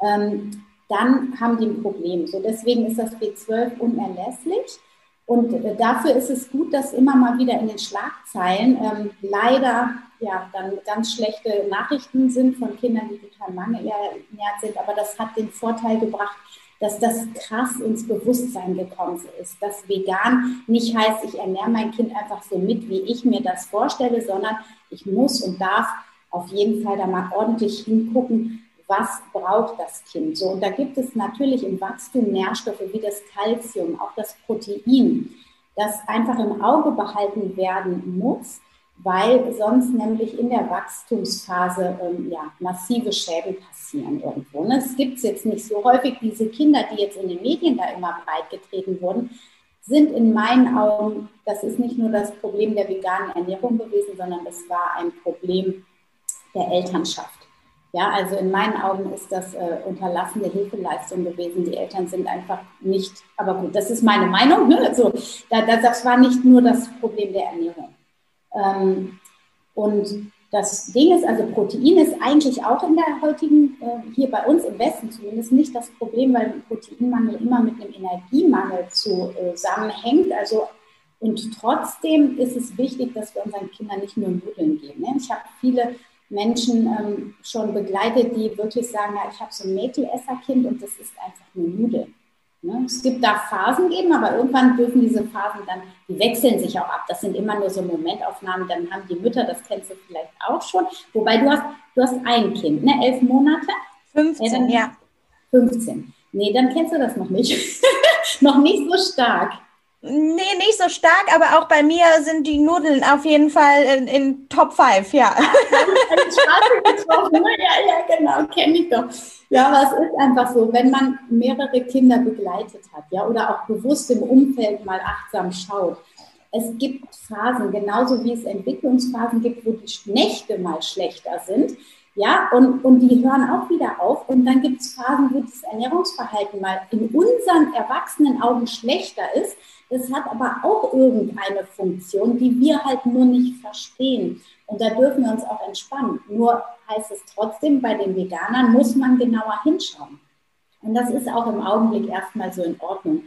ähm, dann haben die ein Problem. So deswegen ist das B12 unerlässlich. Und äh, dafür ist es gut, dass immer mal wieder in den Schlagzeilen ähm, leider ja dann ganz schlechte Nachrichten sind von Kindern, die total mangelernährt sind. Aber das hat den Vorteil gebracht, dass das krass ins Bewusstsein gekommen ist, dass vegan nicht heißt, ich ernähre mein Kind einfach so mit, wie ich mir das vorstelle, sondern ich muss und darf auf jeden Fall da mal ordentlich hingucken, was braucht das Kind. So, und da gibt es natürlich im Wachstum Nährstoffe wie das Kalzium, auch das Protein, das einfach im Auge behalten werden muss, weil sonst nämlich in der Wachstumsphase ähm, ja, massive Schäden passieren irgendwo. Ne? Es gibt jetzt nicht so häufig. Diese Kinder, die jetzt in den Medien da immer breitgetreten wurden, sind in meinen Augen, das ist nicht nur das Problem der veganen Ernährung gewesen, sondern es war ein Problem der Elternschaft. Ja, also in meinen Augen ist das äh, unterlassene Hilfeleistung gewesen. Die Eltern sind einfach nicht, aber gut, das ist meine Meinung. Ne? Also, da, das war nicht nur das Problem der Ernährung. Ähm, und das Ding ist, also Protein ist eigentlich auch in der heutigen, äh, hier bei uns im Westen zumindest nicht das Problem, weil Proteinmangel immer mit einem Energiemangel zusammenhängt. Also und trotzdem ist es wichtig, dass wir unseren Kindern nicht nur Nudeln geben. Ne? Ich habe viele Menschen ähm, schon begleitet, die wirklich sagen, ja, ich habe so ein Mäkelesserkind und das ist einfach nur Nudeln. Ne? Es gibt da Phasen geben, aber irgendwann dürfen diese Phasen dann, die wechseln sich auch ab. Das sind immer nur so Momentaufnahmen. Dann haben die Mütter, das kennst du vielleicht auch schon. Wobei du hast, du hast ein Kind, ne? Elf Monate? 15, ja. 15. Nee, dann kennst du das noch nicht. noch nicht so stark. Nee, nicht so stark, aber auch bei mir sind die Nudeln auf jeden Fall in, in Top 5, ja. ja, ja, genau, kenne ich doch. Ja, aber es ist einfach so, wenn man mehrere Kinder begleitet hat, ja, oder auch bewusst im Umfeld mal achtsam schaut. Es gibt Phasen, genauso wie es Entwicklungsphasen gibt, wo die Nächte mal schlechter sind. Ja, und, und die hören auch wieder auf. Und dann gibt es Phasen, wo das Ernährungsverhalten mal in unseren erwachsenen Augen schlechter ist das hat aber auch irgendeine Funktion, die wir halt nur nicht verstehen. Und da dürfen wir uns auch entspannen. Nur heißt es trotzdem, bei den Veganern muss man genauer hinschauen. Und das ist auch im Augenblick erstmal so in Ordnung,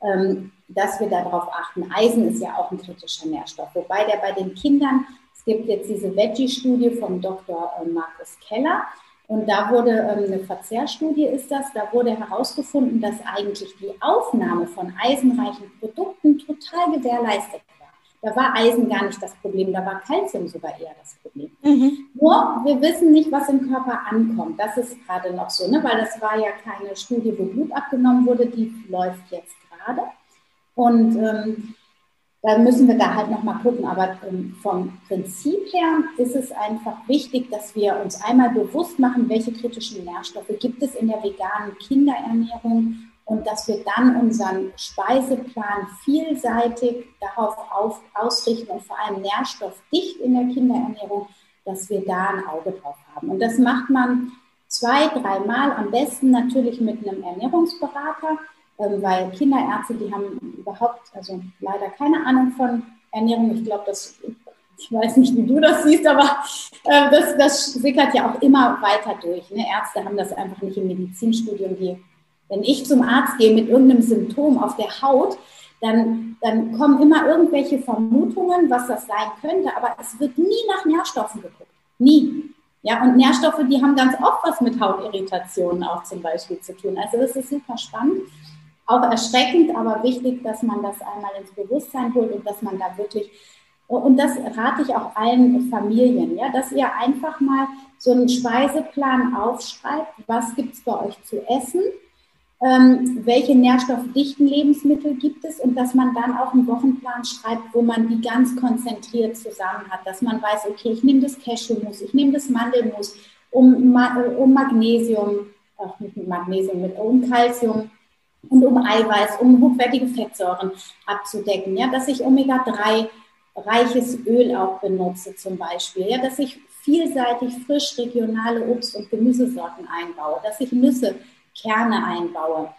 ähm, dass wir darauf achten. Eisen ist ja auch ein kritischer Nährstoff. Wobei der bei den Kindern, es gibt jetzt diese Veggie-Studie vom Dr. Äh, Markus Keller, und da wurde ähm, eine Verzehrstudie ist das, da wurde herausgefunden, dass eigentlich die Aufnahme von eisenreichen Produkten total gewährleistet war. Da war Eisen gar nicht das Problem, da war Kalzium sogar eher das Problem. Mhm. Nur wir wissen nicht, was im Körper ankommt. Das ist gerade noch so, ne? weil das war ja keine Studie, wo Blut abgenommen wurde, die läuft jetzt gerade. Und ähm, da müssen wir da halt nochmal gucken. Aber ähm, vom Prinzip her ist es einfach wichtig, dass wir uns einmal bewusst machen, welche kritischen Nährstoffe gibt es in der veganen Kinderernährung und dass wir dann unseren Speiseplan vielseitig darauf auf, ausrichten und vor allem nährstoffdicht in der Kinderernährung, dass wir da ein Auge drauf haben. Und das macht man zwei, dreimal, am besten natürlich mit einem Ernährungsberater weil Kinderärzte, die haben überhaupt, also leider keine Ahnung von Ernährung. Ich glaube, das, ich weiß nicht, wie du das siehst, aber äh, das, das sickert ja auch immer weiter durch. Ne? Ärzte haben das einfach nicht im Medizinstudium. Die, wenn ich zum Arzt gehe mit irgendeinem Symptom auf der Haut, dann, dann kommen immer irgendwelche Vermutungen, was das sein könnte, aber es wird nie nach Nährstoffen geguckt. Nie. Ja, und Nährstoffe, die haben ganz oft was mit Hautirritationen auch zum Beispiel zu tun. Also das ist super spannend auch erschreckend, aber wichtig, dass man das einmal ins Bewusstsein holt und dass man da wirklich, und das rate ich auch allen Familien, ja, dass ihr einfach mal so einen Speiseplan aufschreibt, was gibt es bei euch zu essen, ähm, welche nährstoffdichten Lebensmittel gibt es und dass man dann auch einen Wochenplan schreibt, wo man die ganz konzentriert zusammen hat, dass man weiß, okay, ich nehme das Cashewmus, ich nehme das Mandelmus, um, um Magnesium, ach nicht mit Magnesium, mit, um Calcium, und um Eiweiß, um hochwertige Fettsäuren abzudecken. Ja, dass ich Omega-3 reiches Öl auch benutze zum Beispiel. Ja, dass ich vielseitig frisch regionale Obst- und Gemüsesorten einbaue, dass ich Nüsse, Kerne einbaue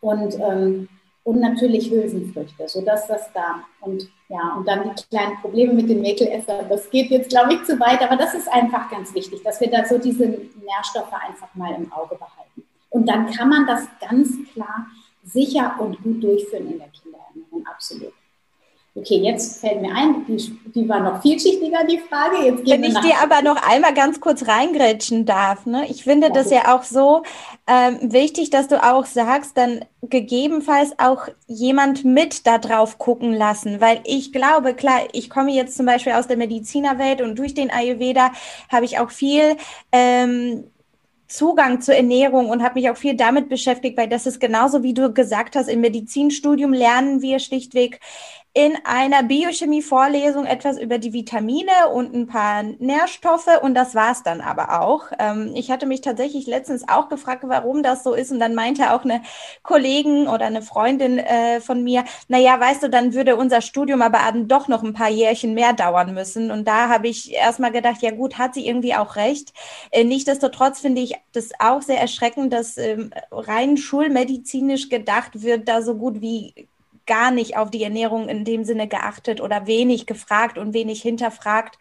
und, ähm, und natürlich Hülsenfrüchte, sodass das da und ja, und dann die kleinen Probleme mit den Mäkelessern, das geht jetzt, glaube ich, zu weit, aber das ist einfach ganz wichtig, dass wir da so diese Nährstoffe einfach mal im Auge behalten. Und dann kann man das ganz klar sicher und gut durchführen in der Kinderernährung, absolut. Okay, jetzt fällt mir ein, die, die war noch vielschichtiger, die Frage. Jetzt Wenn ich dir aber noch einmal ganz kurz reingrätschen darf, ne? ich finde ja, das ja auch so ähm, wichtig, dass du auch sagst, dann gegebenenfalls auch jemand mit da drauf gucken lassen, weil ich glaube, klar, ich komme jetzt zum Beispiel aus der Medizinerwelt und durch den Ayurveda habe ich auch viel ähm, Zugang zur Ernährung und habe mich auch viel damit beschäftigt, weil das ist genauso, wie du gesagt hast, im Medizinstudium lernen wir schlichtweg in einer Biochemie-Vorlesung etwas über die Vitamine und ein paar Nährstoffe und das war's dann aber auch. Ähm, ich hatte mich tatsächlich letztens auch gefragt, warum das so ist und dann meinte auch eine Kollegin oder eine Freundin äh, von mir, na ja, weißt du, dann würde unser Studium aber doch noch ein paar Jährchen mehr dauern müssen und da habe ich erstmal gedacht, ja gut, hat sie irgendwie auch recht. Äh, Nichtsdestotrotz finde ich das auch sehr erschreckend, dass ähm, rein schulmedizinisch gedacht wird, da so gut wie gar nicht auf die Ernährung in dem Sinne geachtet oder wenig gefragt und wenig hinterfragt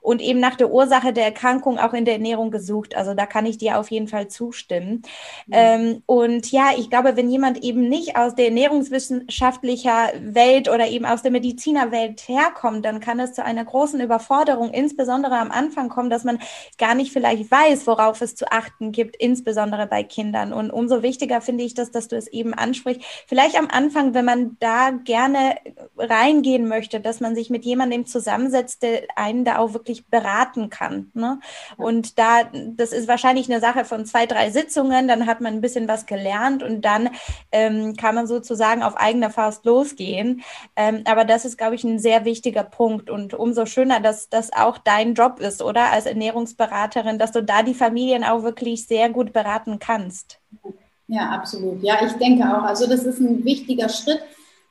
und eben nach der Ursache der Erkrankung auch in der Ernährung gesucht. Also da kann ich dir auf jeden Fall zustimmen. Mhm. Ähm, und ja, ich glaube, wenn jemand eben nicht aus der ernährungswissenschaftlicher Welt oder eben aus der Medizinerwelt herkommt, dann kann es zu einer großen Überforderung, insbesondere am Anfang kommen, dass man gar nicht vielleicht weiß, worauf es zu achten gibt, insbesondere bei Kindern. Und umso wichtiger finde ich das, dass du es eben ansprichst. Vielleicht am Anfang, wenn man da gerne reingehen möchte, dass man sich mit jemandem zusammensetzt, der einen da auch wirklich wirklich beraten kann. Ne? Und da, das ist wahrscheinlich eine Sache von zwei, drei Sitzungen, dann hat man ein bisschen was gelernt und dann ähm, kann man sozusagen auf eigener Faust losgehen. Ähm, aber das ist, glaube ich, ein sehr wichtiger Punkt und umso schöner, dass das auch dein Job ist, oder? Als Ernährungsberaterin, dass du da die Familien auch wirklich sehr gut beraten kannst. Ja, absolut. Ja, ich denke auch. Also das ist ein wichtiger Schritt,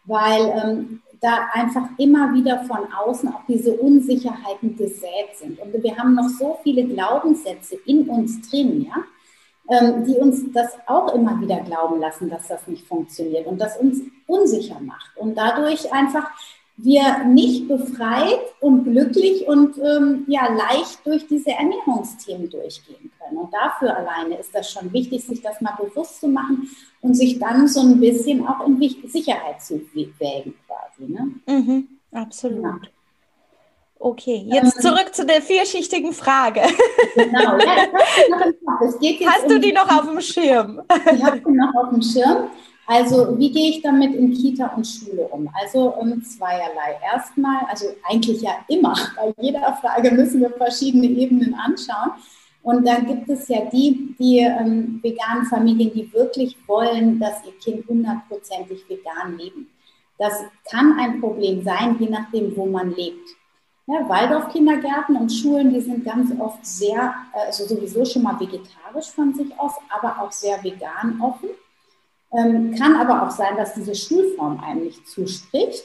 weil ähm, da einfach immer wieder von außen auch diese Unsicherheiten gesät sind. Und wir haben noch so viele Glaubenssätze in uns drin, ja, ähm, die uns das auch immer wieder glauben lassen, dass das nicht funktioniert und das uns unsicher macht. Und dadurch einfach wir nicht befreit und glücklich und ähm, ja, leicht durch diese Ernährungsthemen durchgehen können. Und dafür alleine ist das schon wichtig, sich das mal bewusst zu machen und sich dann so ein bisschen auch in Sicherheit zu wägen quasi. Ne? Mhm, absolut. Ja. Okay, jetzt ähm, zurück zu der vierschichtigen Frage. Genau, ja, hast, um, du die noch auf dem Schirm? Ich habe die noch auf dem Schirm. Also wie gehe ich damit in Kita und Schule um? Also um, zweierlei. Erstmal, also eigentlich ja immer, bei jeder Frage müssen wir verschiedene Ebenen anschauen. Und dann gibt es ja die, die ähm, veganen Familien, die wirklich wollen, dass ihr Kind hundertprozentig vegan leben. Das kann ein Problem sein, je nachdem, wo man lebt. Ja, Waldorf-Kindergärten und Schulen, die sind ganz oft sehr, also sowieso schon mal vegetarisch von sich aus, aber auch sehr vegan offen. Ähm, kann aber auch sein, dass diese Schulform einem nicht zuspricht.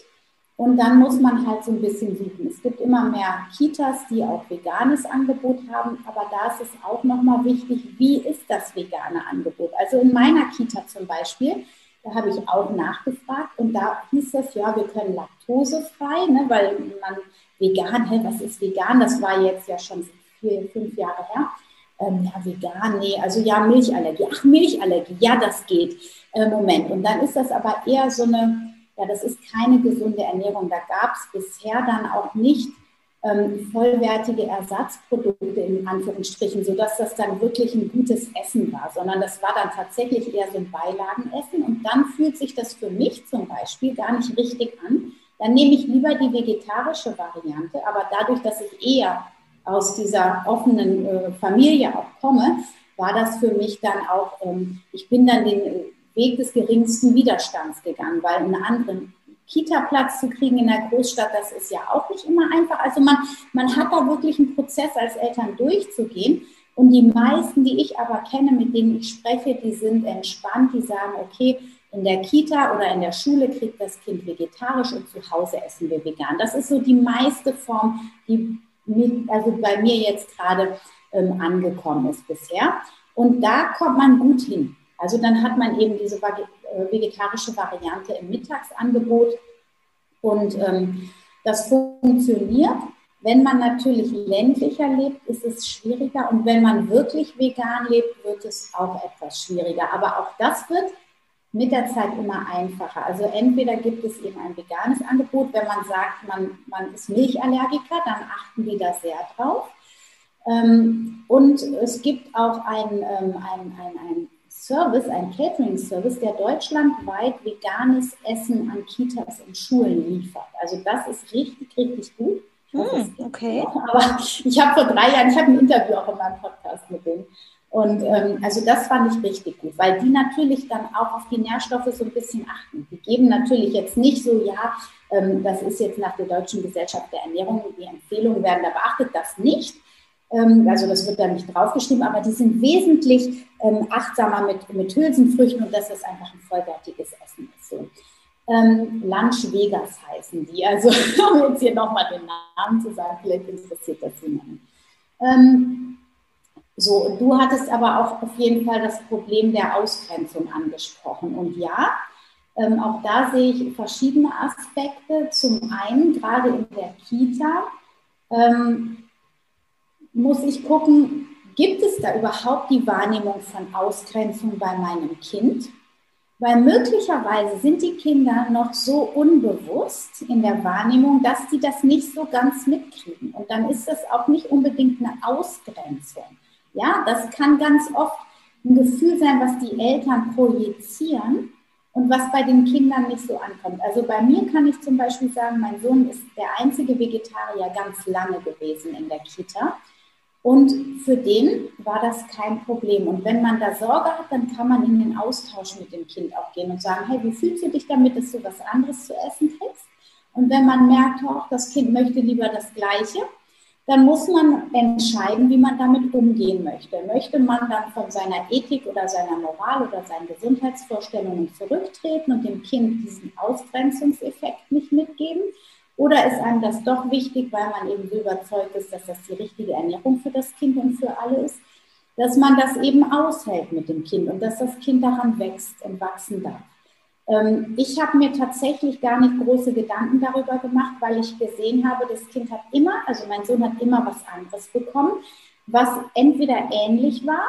Und dann muss man halt so ein bisschen suchen. Es gibt immer mehr Kitas, die auch veganes Angebot haben, aber da ist es auch nochmal wichtig, wie ist das vegane Angebot? Also in meiner Kita zum Beispiel, da habe ich auch nachgefragt und da hieß es, ja, wir können laktosefrei, ne, weil man vegan, hä, was ist vegan? Das war jetzt ja schon vier, fünf Jahre her. Ähm, ja, vegan, nee, also ja, Milchallergie. Ach, Milchallergie, ja, das geht äh, Moment. Und dann ist das aber eher so eine, ja, das ist keine gesunde Ernährung. Da gab es bisher dann auch nicht ähm, vollwertige Ersatzprodukte in Anführungsstrichen, sodass das dann wirklich ein gutes Essen war, sondern das war dann tatsächlich eher so ein Beilagenessen. Und dann fühlt sich das für mich zum Beispiel gar nicht richtig an. Dann nehme ich lieber die vegetarische Variante, aber dadurch, dass ich eher aus dieser offenen äh, Familie auch komme, war das für mich dann auch, ähm, ich bin dann den Weg des geringsten Widerstands gegangen, weil einen anderen Kita-Platz zu kriegen in der Großstadt, das ist ja auch nicht immer einfach. Also man, man hat da wirklich einen Prozess als Eltern durchzugehen. Und die meisten, die ich aber kenne, mit denen ich spreche, die sind entspannt, die sagen, okay, in der Kita oder in der Schule kriegt das Kind vegetarisch und zu Hause essen wir vegan. Das ist so die meiste Form, die mit, also bei mir jetzt gerade ähm, angekommen ist bisher. Und da kommt man gut hin. Also dann hat man eben diese äh, vegetarische Variante im Mittagsangebot und ähm, das funktioniert. Wenn man natürlich ländlicher lebt, ist es schwieriger und wenn man wirklich vegan lebt, wird es auch etwas schwieriger. Aber auch das wird mit der Zeit immer einfacher. Also entweder gibt es eben ein veganes Angebot, wenn man sagt, man, man ist Milchallergiker, dann achten die da sehr drauf. Ähm, und es gibt auch ein, ähm, ein, ein, Service, ein Catering-Service, der deutschlandweit veganes Essen an Kitas und Schulen liefert. Also das ist richtig, richtig gut. Hm, okay. Aber ich habe vor drei Jahren, ich habe ein Interview auch in meinem Podcast. Und ähm, also das fand ich richtig gut, weil die natürlich dann auch auf die Nährstoffe so ein bisschen achten. Die geben natürlich jetzt nicht so, ja, ähm, das ist jetzt nach der Deutschen Gesellschaft der Ernährung, die Empfehlungen werden da beachtet, das nicht. Ähm, also das wird da nicht draufgeschrieben, aber die sind wesentlich ähm, achtsamer mit, mit Hülsenfrüchten und dass das einfach ein vollwertiges Essen ist. So. Ähm, Lunch Vegas heißen die. Also um jetzt hier nochmal den Namen zu sagen, vielleicht interessiert das jemanden. Ähm, so, du hattest aber auch auf jeden Fall das Problem der Ausgrenzung angesprochen. Und ja, ähm, auch da sehe ich verschiedene Aspekte. Zum einen, gerade in der Kita, ähm, muss ich gucken, gibt es da überhaupt die Wahrnehmung von Ausgrenzung bei meinem Kind? Weil möglicherweise sind die Kinder noch so unbewusst in der Wahrnehmung, dass sie das nicht so ganz mitkriegen. Und dann ist das auch nicht unbedingt eine Ausgrenzung. Ja, das kann ganz oft ein Gefühl sein, was die Eltern projizieren und was bei den Kindern nicht so ankommt. Also bei mir kann ich zum Beispiel sagen, mein Sohn ist der einzige Vegetarier ganz lange gewesen in der Kita. Und für den war das kein Problem. Und wenn man da Sorge hat, dann kann man in den Austausch mit dem Kind auch gehen und sagen, hey, wie fühlst du dich damit, dass du was anderes zu essen kriegst? Und wenn man merkt, auch das Kind möchte lieber das Gleiche, dann muss man entscheiden, wie man damit umgehen möchte. Möchte man dann von seiner Ethik oder seiner Moral oder seinen Gesundheitsvorstellungen zurücktreten und dem Kind diesen Ausgrenzungseffekt nicht mitgeben? Oder ist einem das doch wichtig, weil man eben so überzeugt ist, dass das die richtige Ernährung für das Kind und für alle ist, dass man das eben aushält mit dem Kind und dass das Kind daran wächst und wachsen darf. Ähm, ich habe mir tatsächlich gar nicht große Gedanken darüber gemacht, weil ich gesehen habe, das Kind hat immer, also mein Sohn hat immer was anderes bekommen, was entweder ähnlich war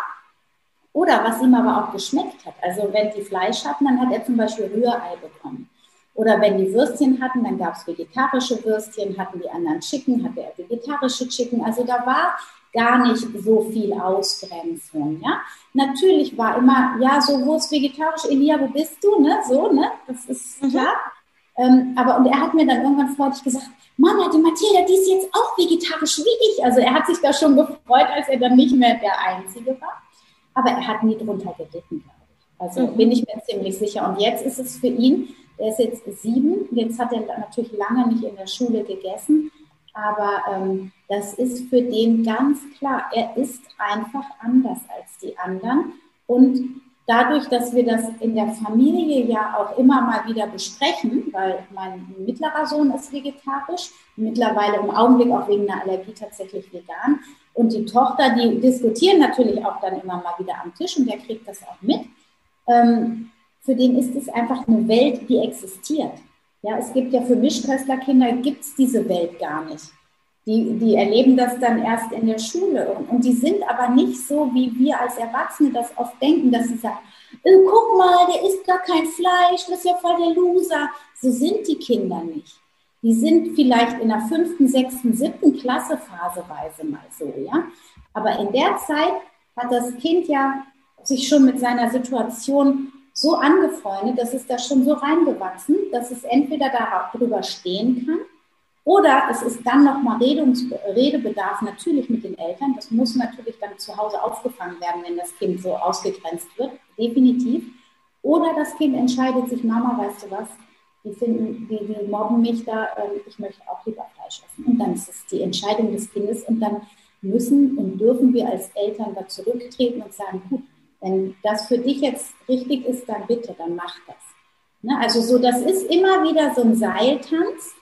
oder was ihm aber auch geschmeckt hat. Also wenn die Fleisch hatten, dann hat er zum Beispiel Rührei bekommen. Oder wenn die Würstchen hatten, dann gab es vegetarische Würstchen, hatten die anderen Chicken, hatte er vegetarische Chicken. Also da war gar nicht so viel Ausgrenzung. Ja? Natürlich war immer, ja, so, wo ist vegetarisch? Elia, wo bist du? Ne? So, ne? Das ist mhm. klar. Ähm, aber und er hat mir dann irgendwann freudig gesagt, Mama, die Mathilda, die ist jetzt auch vegetarisch wie ich. Also er hat sich da schon gefreut, als er dann nicht mehr der Einzige war. Aber er hat nie drunter gelitten, glaube ich. Also mhm. bin ich mir ziemlich sicher. Und jetzt ist es für ihn, der ist jetzt sieben, jetzt hat er natürlich lange nicht in der Schule gegessen, aber ähm, das ist für den ganz klar, er ist einfach anders als die anderen. Und dadurch, dass wir das in der Familie ja auch immer mal wieder besprechen, weil mein mittlerer Sohn ist vegetarisch, mittlerweile im Augenblick auch wegen einer Allergie tatsächlich vegan. Und die Tochter, die diskutieren natürlich auch dann immer mal wieder am Tisch und der kriegt das auch mit. Ähm, für den ist es einfach eine Welt, die existiert. Ja, es gibt ja für Mischköstlerkinder gibt es diese Welt gar nicht. Die, die erleben das dann erst in der Schule. Und, und, die sind aber nicht so, wie wir als Erwachsene das oft denken, dass sie sagen, äh, guck mal, der isst gar kein Fleisch, das ist ja voll der Loser. So sind die Kinder nicht. Die sind vielleicht in der fünften, sechsten, siebten Klasse phaseweise mal so, ja. Aber in der Zeit hat das Kind ja sich schon mit seiner Situation so angefreundet, dass es da schon so reingewachsen, dass es entweder darüber stehen kann oder es ist dann nochmal Redebedarf natürlich mit den Eltern. Das muss natürlich dann zu Hause aufgefangen werden, wenn das Kind so ausgegrenzt wird, definitiv. Oder das Kind entscheidet sich, Mama, weißt du was, die finden, die, die mobben mich da, ähm, ich möchte auch lieber Fleisch essen. Und dann ist es die Entscheidung des Kindes und dann müssen und dürfen wir als Eltern da zurücktreten und sagen, gut, wenn das für dich jetzt richtig ist, dann bitte, dann mach das. Ne? Also so, das ist immer wieder so ein Seiltanz,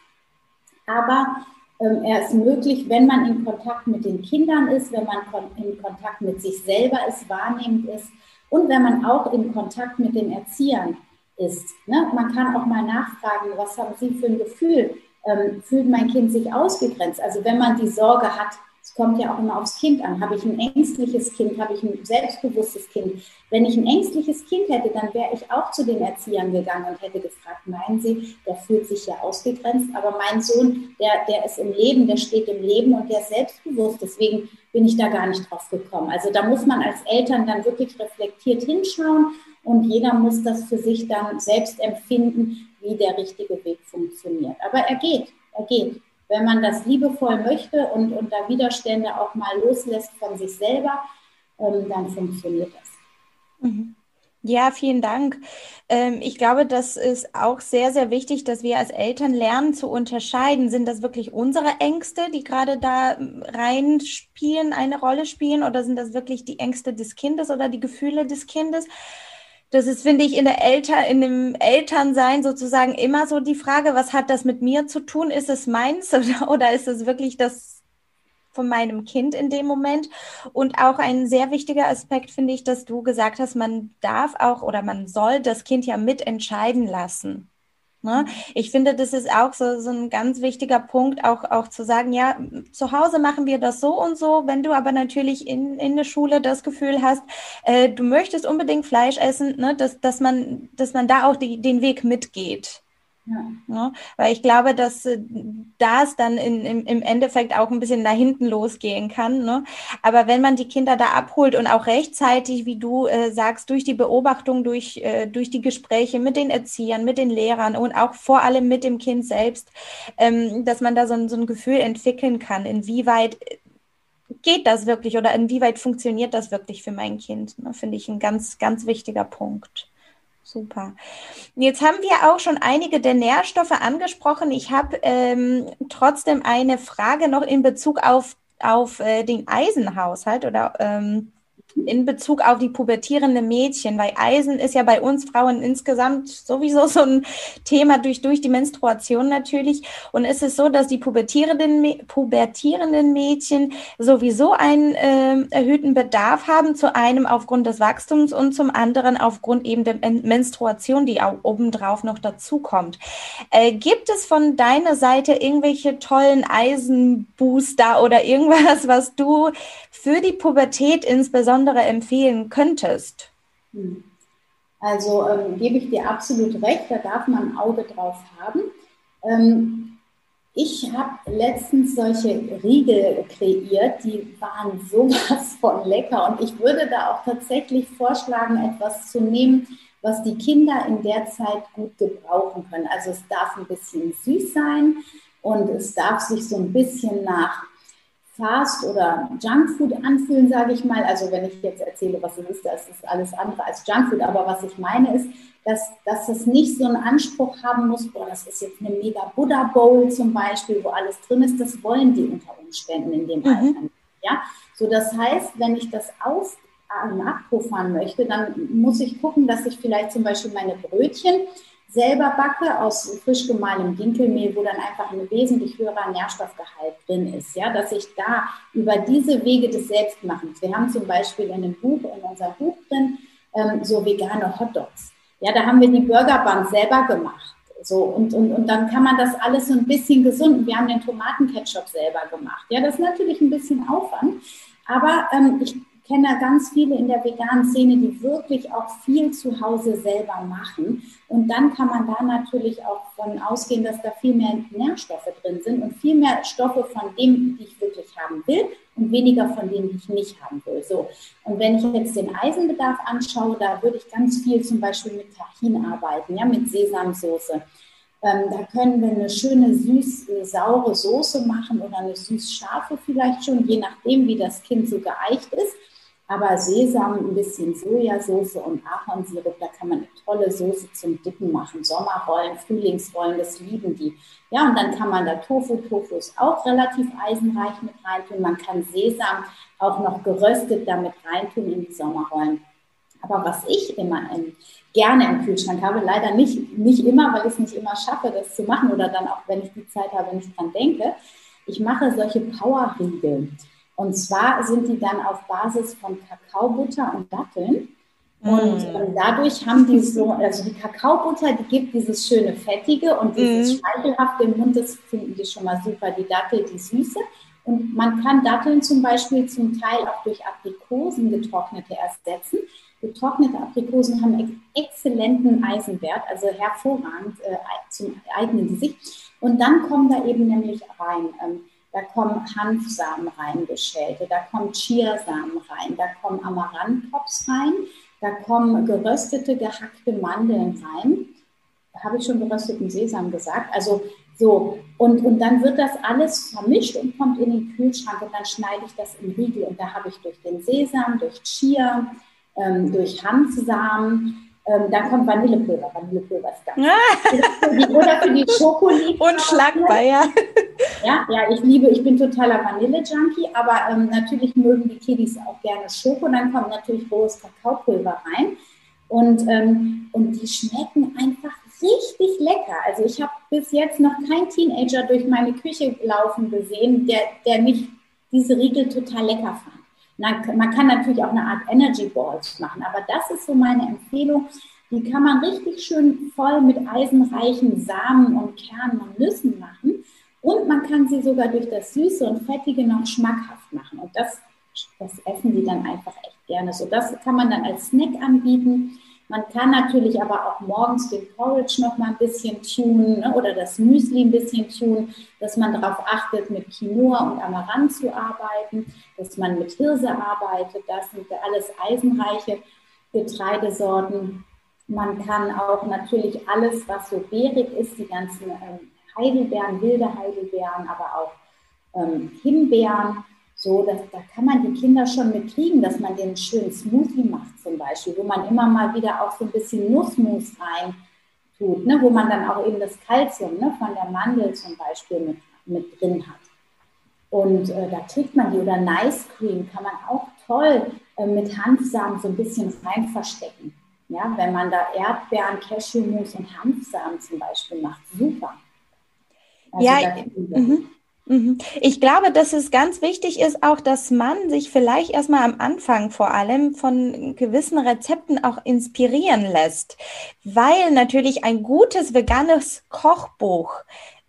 aber ähm, er ist möglich, wenn man in Kontakt mit den Kindern ist, wenn man in Kontakt mit sich selber ist, wahrnehmend ist und wenn man auch in Kontakt mit den Erziehern ist. Ne? Man kann auch mal nachfragen, was haben Sie für ein Gefühl? Ähm, fühlt mein Kind sich ausgegrenzt? Also wenn man die Sorge hat, kommt ja auch immer aufs Kind an. Habe ich ein ängstliches Kind? Habe ich ein selbstbewusstes Kind? Wenn ich ein ängstliches Kind hätte, dann wäre ich auch zu den Erziehern gegangen und hätte gefragt, meinen Sie, der fühlt sich ja ausgegrenzt, aber mein Sohn, der, der ist im Leben, der steht im Leben und der ist selbstbewusst. Deswegen bin ich da gar nicht drauf gekommen. Also da muss man als Eltern dann wirklich reflektiert hinschauen und jeder muss das für sich dann selbst empfinden, wie der richtige Weg funktioniert. Aber er geht, er geht wenn man das liebevoll möchte und, und da Widerstände auch mal loslässt von sich selber, ähm, dann funktioniert das. Mhm. Ja, vielen Dank. Ähm, ich glaube, das ist auch sehr, sehr wichtig, dass wir als Eltern lernen zu unterscheiden. Sind das wirklich unsere Ängste, die gerade da ähm, reinspielen, eine Rolle spielen, oder sind das wirklich die Ängste des Kindes oder die Gefühle des Kindes? Das ist, finde ich, in der Eltern, in dem Elternsein sozusagen immer so die Frage, was hat das mit mir zu tun? Ist es meins oder, oder ist es wirklich das von meinem Kind in dem Moment. Und auch ein sehr wichtiger Aspekt finde ich, dass du gesagt hast, man darf auch oder man soll das Kind ja mitentscheiden lassen. Ne? Ich finde, das ist auch so, so ein ganz wichtiger Punkt, auch, auch zu sagen, ja, zu Hause machen wir das so und so. Wenn du aber natürlich in, in der Schule das Gefühl hast, äh, du möchtest unbedingt Fleisch essen, ne, dass, dass, man, dass man da auch die, den Weg mitgeht. Ja. Weil ich glaube, dass äh, das dann in, im, im Endeffekt auch ein bisschen nach hinten losgehen kann. Ne? Aber wenn man die Kinder da abholt und auch rechtzeitig, wie du äh, sagst, durch die Beobachtung, durch, äh, durch die Gespräche mit den Erziehern, mit den Lehrern und auch vor allem mit dem Kind selbst, ähm, dass man da so ein, so ein Gefühl entwickeln kann, inwieweit geht das wirklich oder inwieweit funktioniert das wirklich für mein Kind, ne? finde ich ein ganz, ganz wichtiger Punkt. Super. Jetzt haben wir auch schon einige der Nährstoffe angesprochen. Ich habe ähm, trotzdem eine Frage noch in Bezug auf, auf äh, den Eisenhaushalt oder ähm, in Bezug auf die pubertierenden Mädchen, weil Eisen ist ja bei uns Frauen insgesamt sowieso so ein Thema durch, durch die Menstruation natürlich. Und es ist so, dass die pubertierenden, pubertierenden Mädchen sowieso einen äh, erhöhten Bedarf haben, zu einem aufgrund des Wachstums und zum anderen aufgrund eben der Menstruation, die auch obendrauf noch dazukommt. Äh, gibt es von deiner Seite irgendwelche tollen Eisenbooster oder irgendwas, was du für die Pubertät insbesondere empfehlen könntest? Hm. Also ähm, gebe ich dir absolut recht, da darf man ein Auge drauf haben. Ähm, ich habe letztens solche Riegel kreiert, die waren sowas von lecker und ich würde da auch tatsächlich vorschlagen, etwas zu nehmen, was die Kinder in der Zeit gut gebrauchen können. Also es darf ein bisschen süß sein und es darf sich so ein bisschen nach Fast- oder Junkfood anfühlen, sage ich mal. Also wenn ich jetzt erzähle, was es ist, das ist alles andere als Junkfood. Aber was ich meine ist, dass, dass es nicht so einen Anspruch haben muss, boah, das ist jetzt eine mega Buddha Bowl zum Beispiel, wo alles drin ist. Das wollen die unter Umständen in dem mhm. Alter. Ja? So, das heißt, wenn ich das auf, abpuffern möchte, dann muss ich gucken, dass ich vielleicht zum Beispiel meine Brötchen selber backe aus frisch gemahlenem Dinkelmehl, wo dann einfach ein wesentlich höherer Nährstoffgehalt drin ist, ja, dass ich da über diese Wege des Selbstmachens, wir haben zum Beispiel in einem Buch, in unserem Buch drin, ähm, so vegane Hotdogs. Ja, da haben wir die Burgerband selber gemacht. So, und, und, und dann kann man das alles so ein bisschen gesund. Wir haben den Tomatenketchup selber gemacht. Ja, das ist natürlich ein bisschen Aufwand. Aber ähm, ich kenne ganz viele in der veganen Szene, die wirklich auch viel zu Hause selber machen. Und dann kann man da natürlich auch von ausgehen, dass da viel mehr Nährstoffe drin sind und viel mehr Stoffe von dem, die ich wirklich haben will und weniger von denen, die ich nicht haben will. So. Und wenn ich jetzt den Eisenbedarf anschaue, da würde ich ganz viel zum Beispiel mit Tahin arbeiten, ja, mit Sesamsoße. Ähm, da können wir eine schöne süß-saure Soße machen oder eine süß-scharfe vielleicht schon, je nachdem, wie das Kind so geeicht ist. Aber Sesam, ein bisschen Sojasauce und Ahornsirup, da kann man eine tolle Soße zum Dippen machen. Sommerrollen, Frühlingsrollen, das lieben die. Ja, und dann kann man da Tofu, Tofu ist auch relativ eisenreich mit reintun. Man kann Sesam auch noch geröstet damit reintun in die Sommerrollen. Aber was ich immer ähm, gerne im Kühlschrank habe, leider nicht, nicht immer, weil ich es nicht immer schaffe, das zu machen oder dann auch, wenn ich die Zeit habe, nicht dran denke. Ich mache solche Powerriegel. Und zwar sind die dann auf Basis von Kakaobutter und Datteln. Und mm. ähm, dadurch haben die so, also die Kakaobutter, die gibt dieses schöne Fettige und dieses mm. Speichelhafte im Mund, das finden die schon mal super. Die Dattel, die Süße. Und man kann Datteln zum Beispiel zum Teil auch durch Aprikosen getrocknete ersetzen. Getrocknete Aprikosen haben einen exzellenten Eisenwert, also hervorragend äh, zum eigenen Gesicht. Und dann kommen da eben nämlich rein ähm, da kommen Hanfsamen reingeschälte, da kommen Chiasamen rein, da kommen Amaranthtops rein, da kommen geröstete, gehackte Mandeln rein. Habe ich schon gerösteten Sesam gesagt? Also So, und, und dann wird das alles vermischt und kommt in den Kühlschrank und dann schneide ich das in Riegel und da habe ich durch den Sesam, durch Chia, ähm, durch Hanfsamen, ähm, dann kommt Vanillepulver. Vanillepulver ist ganz ah. Oder für die Schokolade. Unschlagbar, ja. Ja, ja, ich liebe, ich bin totaler Vanille-Junkie, aber ähm, natürlich mögen die Kiddies auch gerne Schoko. Dann kommt natürlich rohes Kakaopulver rein. Und, ähm, und die schmecken einfach richtig lecker. Also ich habe bis jetzt noch keinen Teenager durch meine Küche laufen gesehen, der, der nicht diese Riegel total lecker fand. Man kann natürlich auch eine Art Energy Balls machen, aber das ist so meine Empfehlung. Die kann man richtig schön voll mit eisenreichen Samen und Kernen und Nüssen machen. Und man kann sie sogar durch das Süße und Fettige noch schmackhaft machen. Und das, das essen die dann einfach echt gerne. So, das kann man dann als Snack anbieten. Man kann natürlich aber auch morgens den Porridge noch mal ein bisschen tunen ne, oder das Müsli ein bisschen tunen, dass man darauf achtet, mit Quinoa und Amaranth zu arbeiten, dass man mit Hirse arbeitet. Das sind alles eisenreiche Getreidesorten. Man kann auch natürlich alles, was so beerig ist, die ganzen ähm, Heidelbeeren, wilde Heidelbeeren, aber auch ähm, Himbeeren, so, dass, da kann man die Kinder schon mit kriegen, dass man den schönen Smoothie macht zum Beispiel, wo man immer mal wieder auch so ein bisschen Nussmus rein tut, ne, wo man dann auch eben das Kalzium ne, von der Mandel zum Beispiel mit, mit drin hat. Und äh, da kriegt man die oder Nice Cream kann man auch toll äh, mit Hanfsamen so ein bisschen rein verstecken. Ja, wenn man da Erdbeeren, Cashewmus und Hanfsamen zum Beispiel macht, super. Also ja. Ich glaube, dass es ganz wichtig ist auch, dass man sich vielleicht erstmal am Anfang vor allem von gewissen Rezepten auch inspirieren lässt, weil natürlich ein gutes veganes Kochbuch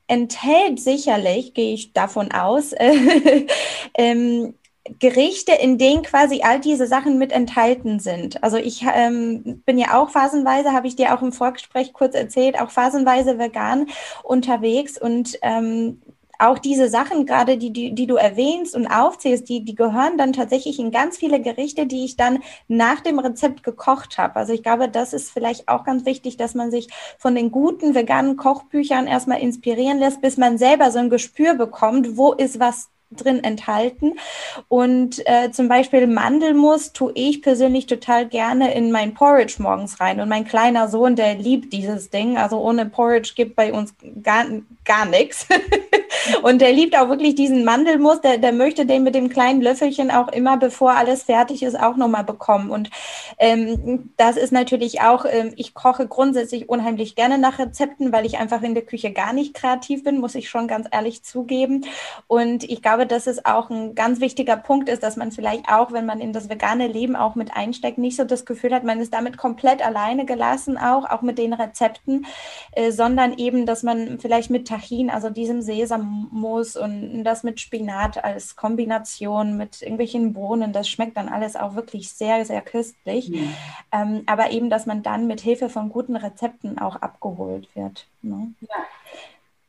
enthält sicherlich, gehe ich davon aus, ähm, Gerichte, in denen quasi all diese Sachen mit enthalten sind. Also ich ähm, bin ja auch phasenweise, habe ich dir auch im Vorgespräch kurz erzählt, auch phasenweise vegan unterwegs und ähm, auch diese Sachen gerade, die, die, die du erwähnst und aufzählst, die, die gehören dann tatsächlich in ganz viele Gerichte, die ich dann nach dem Rezept gekocht habe. Also ich glaube, das ist vielleicht auch ganz wichtig, dass man sich von den guten veganen Kochbüchern erstmal inspirieren lässt, bis man selber so ein Gespür bekommt, wo ist was drin enthalten. Und äh, zum Beispiel Mandelmus tue ich persönlich total gerne in mein Porridge morgens rein. Und mein kleiner Sohn, der liebt dieses Ding. Also ohne Porridge gibt bei uns gar, gar nichts. Und der liebt auch wirklich diesen Mandelmus. Der, der möchte den mit dem kleinen Löffelchen auch immer, bevor alles fertig ist, auch nochmal bekommen. Und ähm, das ist natürlich auch, ähm, ich koche grundsätzlich unheimlich gerne nach Rezepten, weil ich einfach in der Küche gar nicht kreativ bin, muss ich schon ganz ehrlich zugeben. Und ich glaube, dass es auch ein ganz wichtiger Punkt ist, dass man vielleicht auch, wenn man in das vegane Leben auch mit einsteigt, nicht so das Gefühl hat, man ist damit komplett alleine gelassen, auch, auch mit den Rezepten, äh, sondern eben, dass man vielleicht mit Tahin, also diesem Sesam, muss und das mit Spinat als Kombination mit irgendwelchen Bohnen, das schmeckt dann alles auch wirklich sehr, sehr köstlich. Mhm. Ähm, aber eben, dass man dann mit Hilfe von guten Rezepten auch abgeholt wird. Ne? Ja.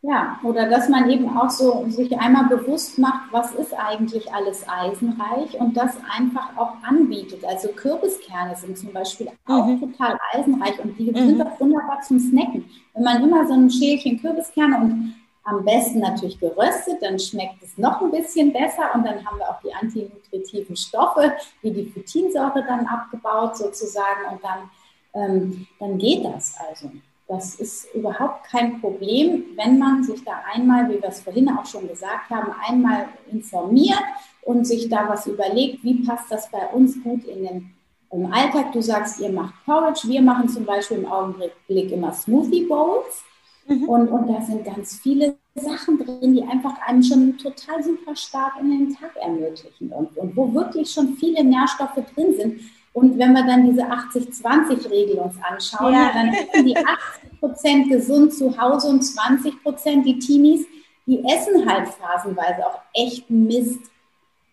Ja, oder dass man eben auch so sich einmal bewusst macht, was ist eigentlich alles eisenreich und das einfach auch anbietet. Also Kürbiskerne sind zum Beispiel auch mhm. total eisenreich und die mhm. sind auch wunderbar zum Snacken. Wenn man immer so ein Schälchen Kürbiskerne und am besten natürlich geröstet, dann schmeckt es noch ein bisschen besser und dann haben wir auch die antinutritiven Stoffe, wie die Phytinsäure dann abgebaut sozusagen und dann, ähm, dann geht das also. Das ist überhaupt kein Problem, wenn man sich da einmal, wie wir es vorhin auch schon gesagt haben, einmal informiert und sich da was überlegt, wie passt das bei uns gut in den im Alltag. Du sagst, ihr macht Porridge, wir machen zum Beispiel im Augenblick immer Smoothie Bowls. Mhm. Und, und da sind ganz viele Sachen drin, die einfach einem schon total super stark in den Tag ermöglichen und, und wo wirklich schon viele Nährstoffe drin sind. Und wenn wir dann diese 80-20-Regel uns anschauen, ja. dann essen die 80 Prozent gesund zu Hause und 20 Prozent die Teenies, die essen halt phasenweise auch echt Mist.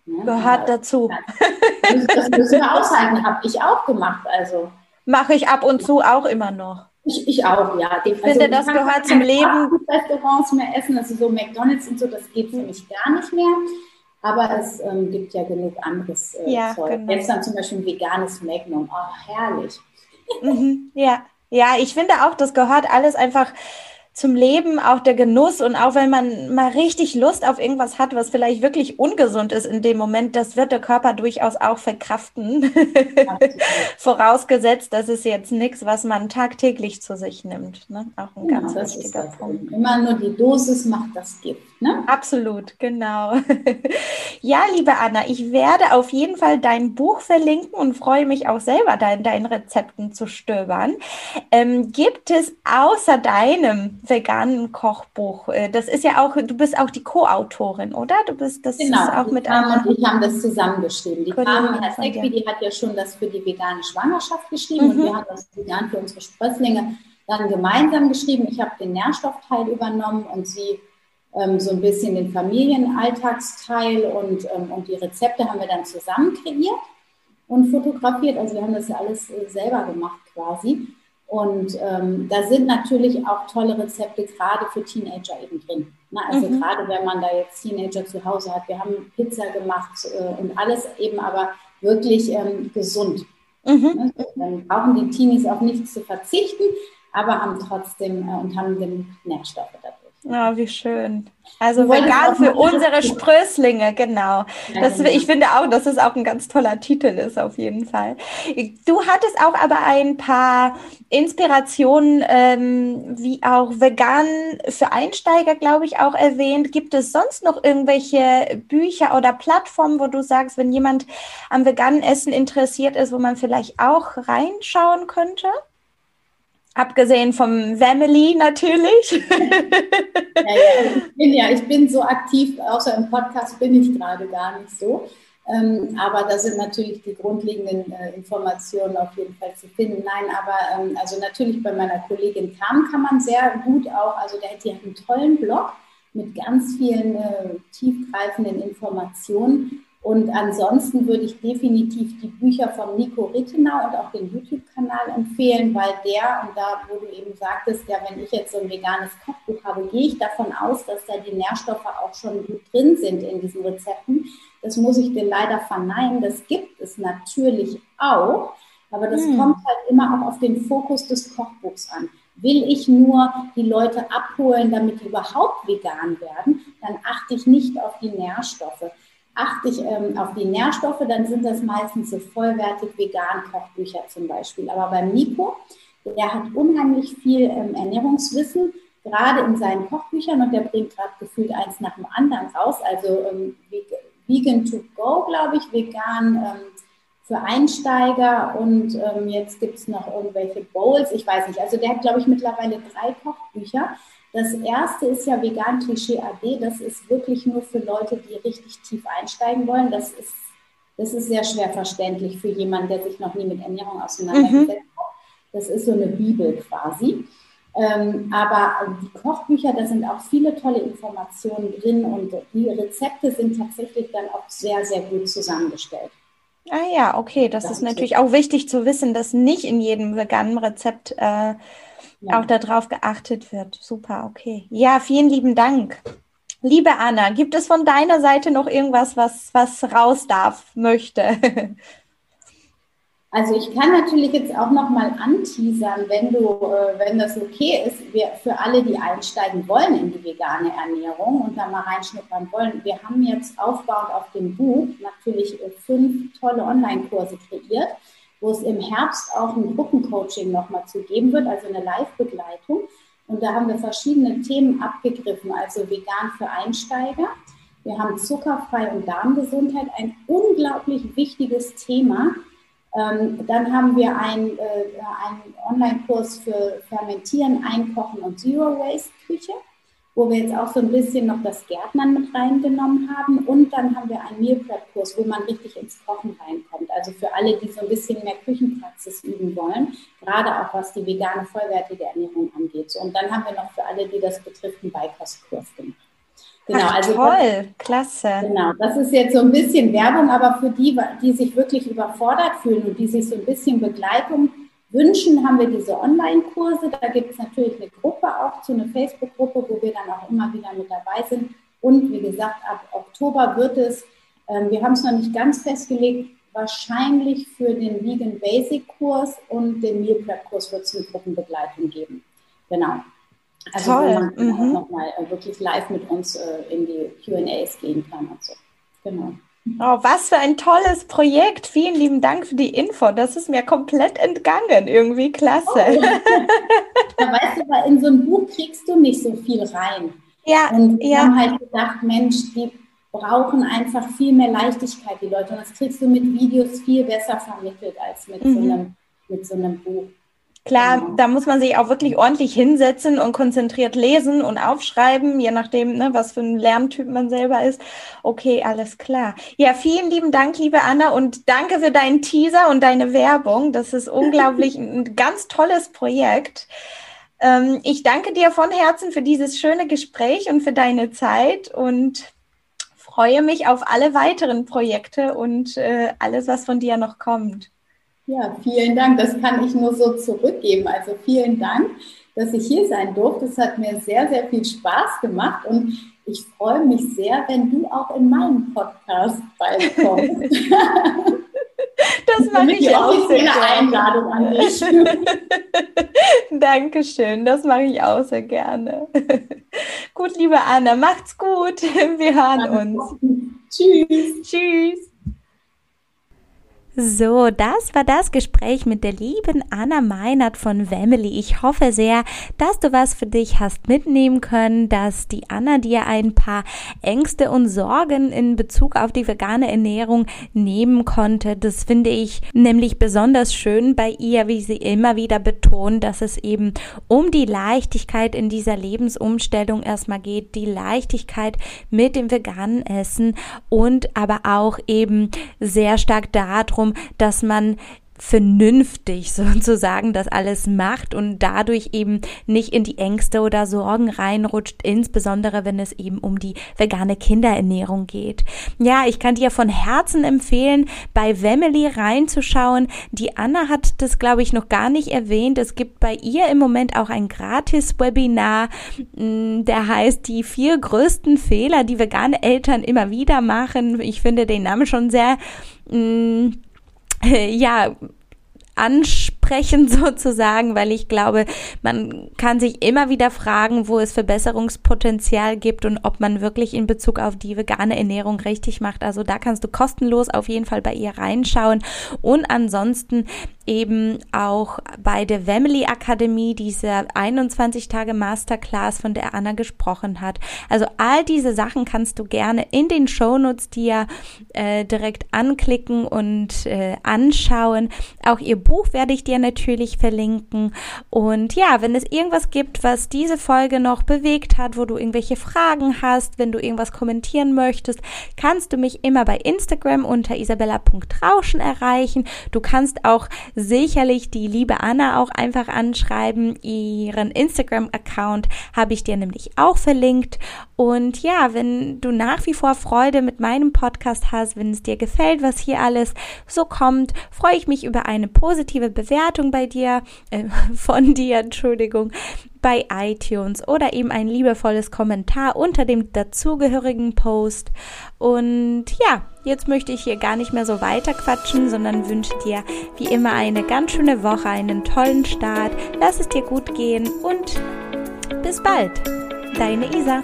Ja, Gehört dazu. Das, das müssen wir aushalten, habe ich auch gemacht. Also. Mache ich ab und zu auch immer noch. Ich, ich auch, ja. Ich also, finde, das gehört zum Leben. Restaurants mehr essen, also so McDonalds und so, das geht für mich gar nicht mehr. Aber es ähm, gibt ja genug anderes äh, ja, Zeug. Genau. Jetzt dann zum Beispiel ein veganes Magnum. Oh, herrlich. Mhm, ja. ja, ich finde auch, das gehört alles einfach zum Leben auch der Genuss und auch wenn man mal richtig Lust auf irgendwas hat, was vielleicht wirklich ungesund ist in dem Moment, das wird der Körper durchaus auch verkraften. Vorausgesetzt, das ist jetzt nichts, was man tagtäglich zu sich nimmt. Ne? Auch ein genau, ganz wichtiger Punkt. Immer nur die Dosis macht das Gift. Ne? Absolut, genau. ja, liebe Anna, ich werde auf jeden Fall dein Buch verlinken und freue mich auch selber, da in deinen Rezepten zu stöbern. Ähm, gibt es außer deinem veganen Kochbuch. Äh, das ist ja auch, du bist auch die Co-Autorin, oder? Du bist das genau, ist auch mit Carmen und ich haben das zusammengeschrieben. Die Carmen Herzegwi, die hat ja schon das für die vegane Schwangerschaft geschrieben mhm. und wir haben das vegan für unsere Sprösslinge dann gemeinsam geschrieben. Ich habe den Nährstoffteil übernommen und sie so ein bisschen den Familienalltagsteil und, ähm, und die Rezepte haben wir dann zusammen kreiert und fotografiert. Also wir haben das ja alles äh, selber gemacht quasi. Und ähm, da sind natürlich auch tolle Rezepte gerade für Teenager eben drin. Ne? Also mhm. gerade wenn man da jetzt Teenager zu Hause hat. Wir haben Pizza gemacht äh, und alles eben aber wirklich ähm, gesund. Mhm. Ne? Dann brauchen die Teenies auf nichts zu verzichten, aber haben trotzdem äh, und haben genug Nährstoffe dadurch. Oh, wie schön. Also vegan für unsere Sprösslinge, genau. Das, genau. ich finde auch, dass es auch ein ganz toller Titel ist, auf jeden Fall. Du hattest auch aber ein paar Inspirationen, ähm, wie auch vegan für Einsteiger, glaube ich, auch erwähnt. Gibt es sonst noch irgendwelche Bücher oder Plattformen, wo du sagst, wenn jemand am veganen Essen interessiert ist, wo man vielleicht auch reinschauen könnte? Abgesehen vom Family natürlich. Ja, ja, ich, bin, ja, ich bin so aktiv, außer im Podcast bin ich gerade gar nicht so. Ähm, aber da sind natürlich die grundlegenden äh, Informationen auf jeden Fall zu finden. Nein, aber ähm, also natürlich bei meiner Kollegin Kam kann man sehr gut auch, also der, die hat einen tollen Blog mit ganz vielen äh, tiefgreifenden Informationen. Und ansonsten würde ich definitiv die Bücher von Nico Rittenau und auch den YouTube-Kanal empfehlen, weil der, und da, wo du eben sagtest, ja, wenn ich jetzt so ein veganes Kochbuch habe, gehe ich davon aus, dass da die Nährstoffe auch schon gut drin sind in diesen Rezepten. Das muss ich dir leider verneinen. Das gibt es natürlich auch, aber das hm. kommt halt immer auch auf den Fokus des Kochbuchs an. Will ich nur die Leute abholen, damit die überhaupt vegan werden, dann achte ich nicht auf die Nährstoffe achte ich ähm, auf die Nährstoffe, dann sind das meistens so vollwertig vegan Kochbücher zum Beispiel. Aber beim Nico, der hat unheimlich viel ähm, Ernährungswissen, gerade in seinen Kochbüchern und der bringt gerade gefühlt eins nach dem anderen raus. Also ähm, Vegan to Go, glaube ich, vegan ähm, für Einsteiger und ähm, jetzt gibt es noch irgendwelche Bowls, ich weiß nicht. Also der hat, glaube ich, mittlerweile drei Kochbücher. Das erste ist ja Vegan Klischee AD. Das ist wirklich nur für Leute, die richtig tief einsteigen wollen. Das ist, das ist sehr schwer verständlich für jemanden, der sich noch nie mit Ernährung auseinandergesetzt mhm. hat. Das ist so eine Bibel quasi. Ähm, aber die Kochbücher, da sind auch viele tolle Informationen drin und die Rezepte sind tatsächlich dann auch sehr, sehr gut zusammengestellt. Ah ja, okay, das, ist natürlich auch wichtig zu wissen, dass nicht in jedem veganen Rezept äh, ja. auch darauf geachtet wird. Super, okay. Ja, vielen lieben Dank. Liebe Anna, gibt es von deiner Seite noch irgendwas, was, was raus darf, möchte? Also ich kann natürlich jetzt auch noch mal anteasern, wenn du, äh, wenn das okay ist, wir, für alle, die einsteigen wollen in die vegane Ernährung und da mal reinschnuppern wollen. Wir haben jetzt aufbauend auf dem Buch natürlich äh, fünf tolle Online-Kurse kreiert wo es im Herbst auch ein Gruppencoaching nochmal zu geben wird, also eine Live-Begleitung. Und da haben wir verschiedene Themen abgegriffen, also vegan für Einsteiger. Wir haben zuckerfrei und Darmgesundheit, ein unglaublich wichtiges Thema. Ähm, dann haben wir einen, äh, einen Online-Kurs für Fermentieren, Einkochen und Zero Waste Küche wo wir jetzt auch so ein bisschen noch das Gärtnern mit reingenommen haben. Und dann haben wir einen Meal Prep Kurs, wo man richtig ins Kochen reinkommt. Also für alle, die so ein bisschen mehr Küchenpraxis üben wollen, gerade auch was die vegane vollwertige Ernährung angeht. So, und dann haben wir noch für alle, die das betrifft, einen Beikostkurs gemacht. Genau, Ach, also toll, das, klasse. Genau, das ist jetzt so ein bisschen Werbung, aber für die, die sich wirklich überfordert fühlen und die sich so ein bisschen Begleitung wünschen, haben wir diese Online-Kurse. Da gibt es natürlich eine Gruppe auch, zu einer Facebook-Gruppe, wo wir dann auch immer wieder mit dabei sind. Und wie gesagt, ab Oktober wird es, äh, wir haben es noch nicht ganz festgelegt, wahrscheinlich für den Vegan Basic Kurs und den Meal Prep Kurs wird es eine Gruppenbegleitung geben. Genau. Also Toll. wo man mhm. nochmal äh, wirklich live mit uns äh, in die QAs gehen kann und so. Genau. Oh, was für ein tolles Projekt. Vielen lieben Dank für die Info. Das ist mir komplett entgangen. Irgendwie klasse. Oh. da weißt du, weil in so ein Buch kriegst du nicht so viel rein. Ja. Und wir ja. haben halt gedacht, Mensch, die brauchen einfach viel mehr Leichtigkeit, die Leute. Und das kriegst du mit Videos viel besser vermittelt als mit, mhm. so, einem, mit so einem Buch. Klar, genau. da muss man sich auch wirklich ordentlich hinsetzen und konzentriert lesen und aufschreiben, je nachdem, ne, was für ein Lerntyp man selber ist. Okay, alles klar. Ja, vielen lieben Dank, liebe Anna, und danke für deinen Teaser und deine Werbung. Das ist unglaublich ein ganz tolles Projekt. Ähm, ich danke dir von Herzen für dieses schöne Gespräch und für deine Zeit und freue mich auf alle weiteren Projekte und äh, alles, was von dir noch kommt. Ja, vielen Dank. Das kann ich nur so zurückgeben. Also vielen Dank, dass ich hier sein durfte. Es hat mir sehr, sehr viel Spaß gemacht und ich freue mich sehr, wenn du auch in meinen Podcast bald kommst. Das mache ich auch sehr gerne. Einladung an dich. Dankeschön, das mache ich auch sehr gerne. Gut, liebe Anna, macht's gut. Wir hören uns. Tschüss. Tschüss. So, das war das Gespräch mit der lieben Anna Meinert von Family. Ich hoffe sehr, dass du was für dich hast mitnehmen können, dass die Anna dir ein paar Ängste und Sorgen in Bezug auf die vegane Ernährung nehmen konnte. Das finde ich nämlich besonders schön bei ihr, wie sie immer wieder betont, dass es eben um die Leichtigkeit in dieser Lebensumstellung erstmal geht, die Leichtigkeit mit dem veganen Essen und aber auch eben sehr stark darum, dass man vernünftig sozusagen das alles macht und dadurch eben nicht in die Ängste oder Sorgen reinrutscht, insbesondere wenn es eben um die vegane Kinderernährung geht. Ja, ich kann dir von Herzen empfehlen, bei Family reinzuschauen. Die Anna hat das, glaube ich, noch gar nicht erwähnt. Es gibt bei ihr im Moment auch ein Gratis-Webinar, mm, der heißt die vier größten Fehler, die vegane Eltern immer wieder machen. Ich finde den Namen schon sehr mh, ja, ansprechen sozusagen, weil ich glaube, man kann sich immer wieder fragen, wo es Verbesserungspotenzial gibt und ob man wirklich in Bezug auf die vegane Ernährung richtig macht. Also da kannst du kostenlos auf jeden Fall bei ihr reinschauen und ansonsten eben auch bei der Family Akademie, diese 21 Tage Masterclass, von der Anna gesprochen hat. Also all diese Sachen kannst du gerne in den Shownotes dir äh, direkt anklicken und äh, anschauen. Auch ihr Buch werde ich dir natürlich verlinken. Und ja, wenn es irgendwas gibt, was diese Folge noch bewegt hat, wo du irgendwelche Fragen hast, wenn du irgendwas kommentieren möchtest, kannst du mich immer bei Instagram unter isabella.rauschen erreichen. Du kannst auch sicherlich die liebe Anna auch einfach anschreiben. Ihren Instagram-Account habe ich dir nämlich auch verlinkt. Und ja, wenn du nach wie vor Freude mit meinem Podcast hast, wenn es dir gefällt, was hier alles so kommt, freue ich mich über eine positive Bewertung bei dir, äh, von dir, Entschuldigung bei iTunes oder eben ein liebevolles Kommentar unter dem dazugehörigen Post. Und ja, jetzt möchte ich hier gar nicht mehr so weiter quatschen, sondern wünsche dir wie immer eine ganz schöne Woche, einen tollen Start. Lass es dir gut gehen und bis bald. Deine Isa.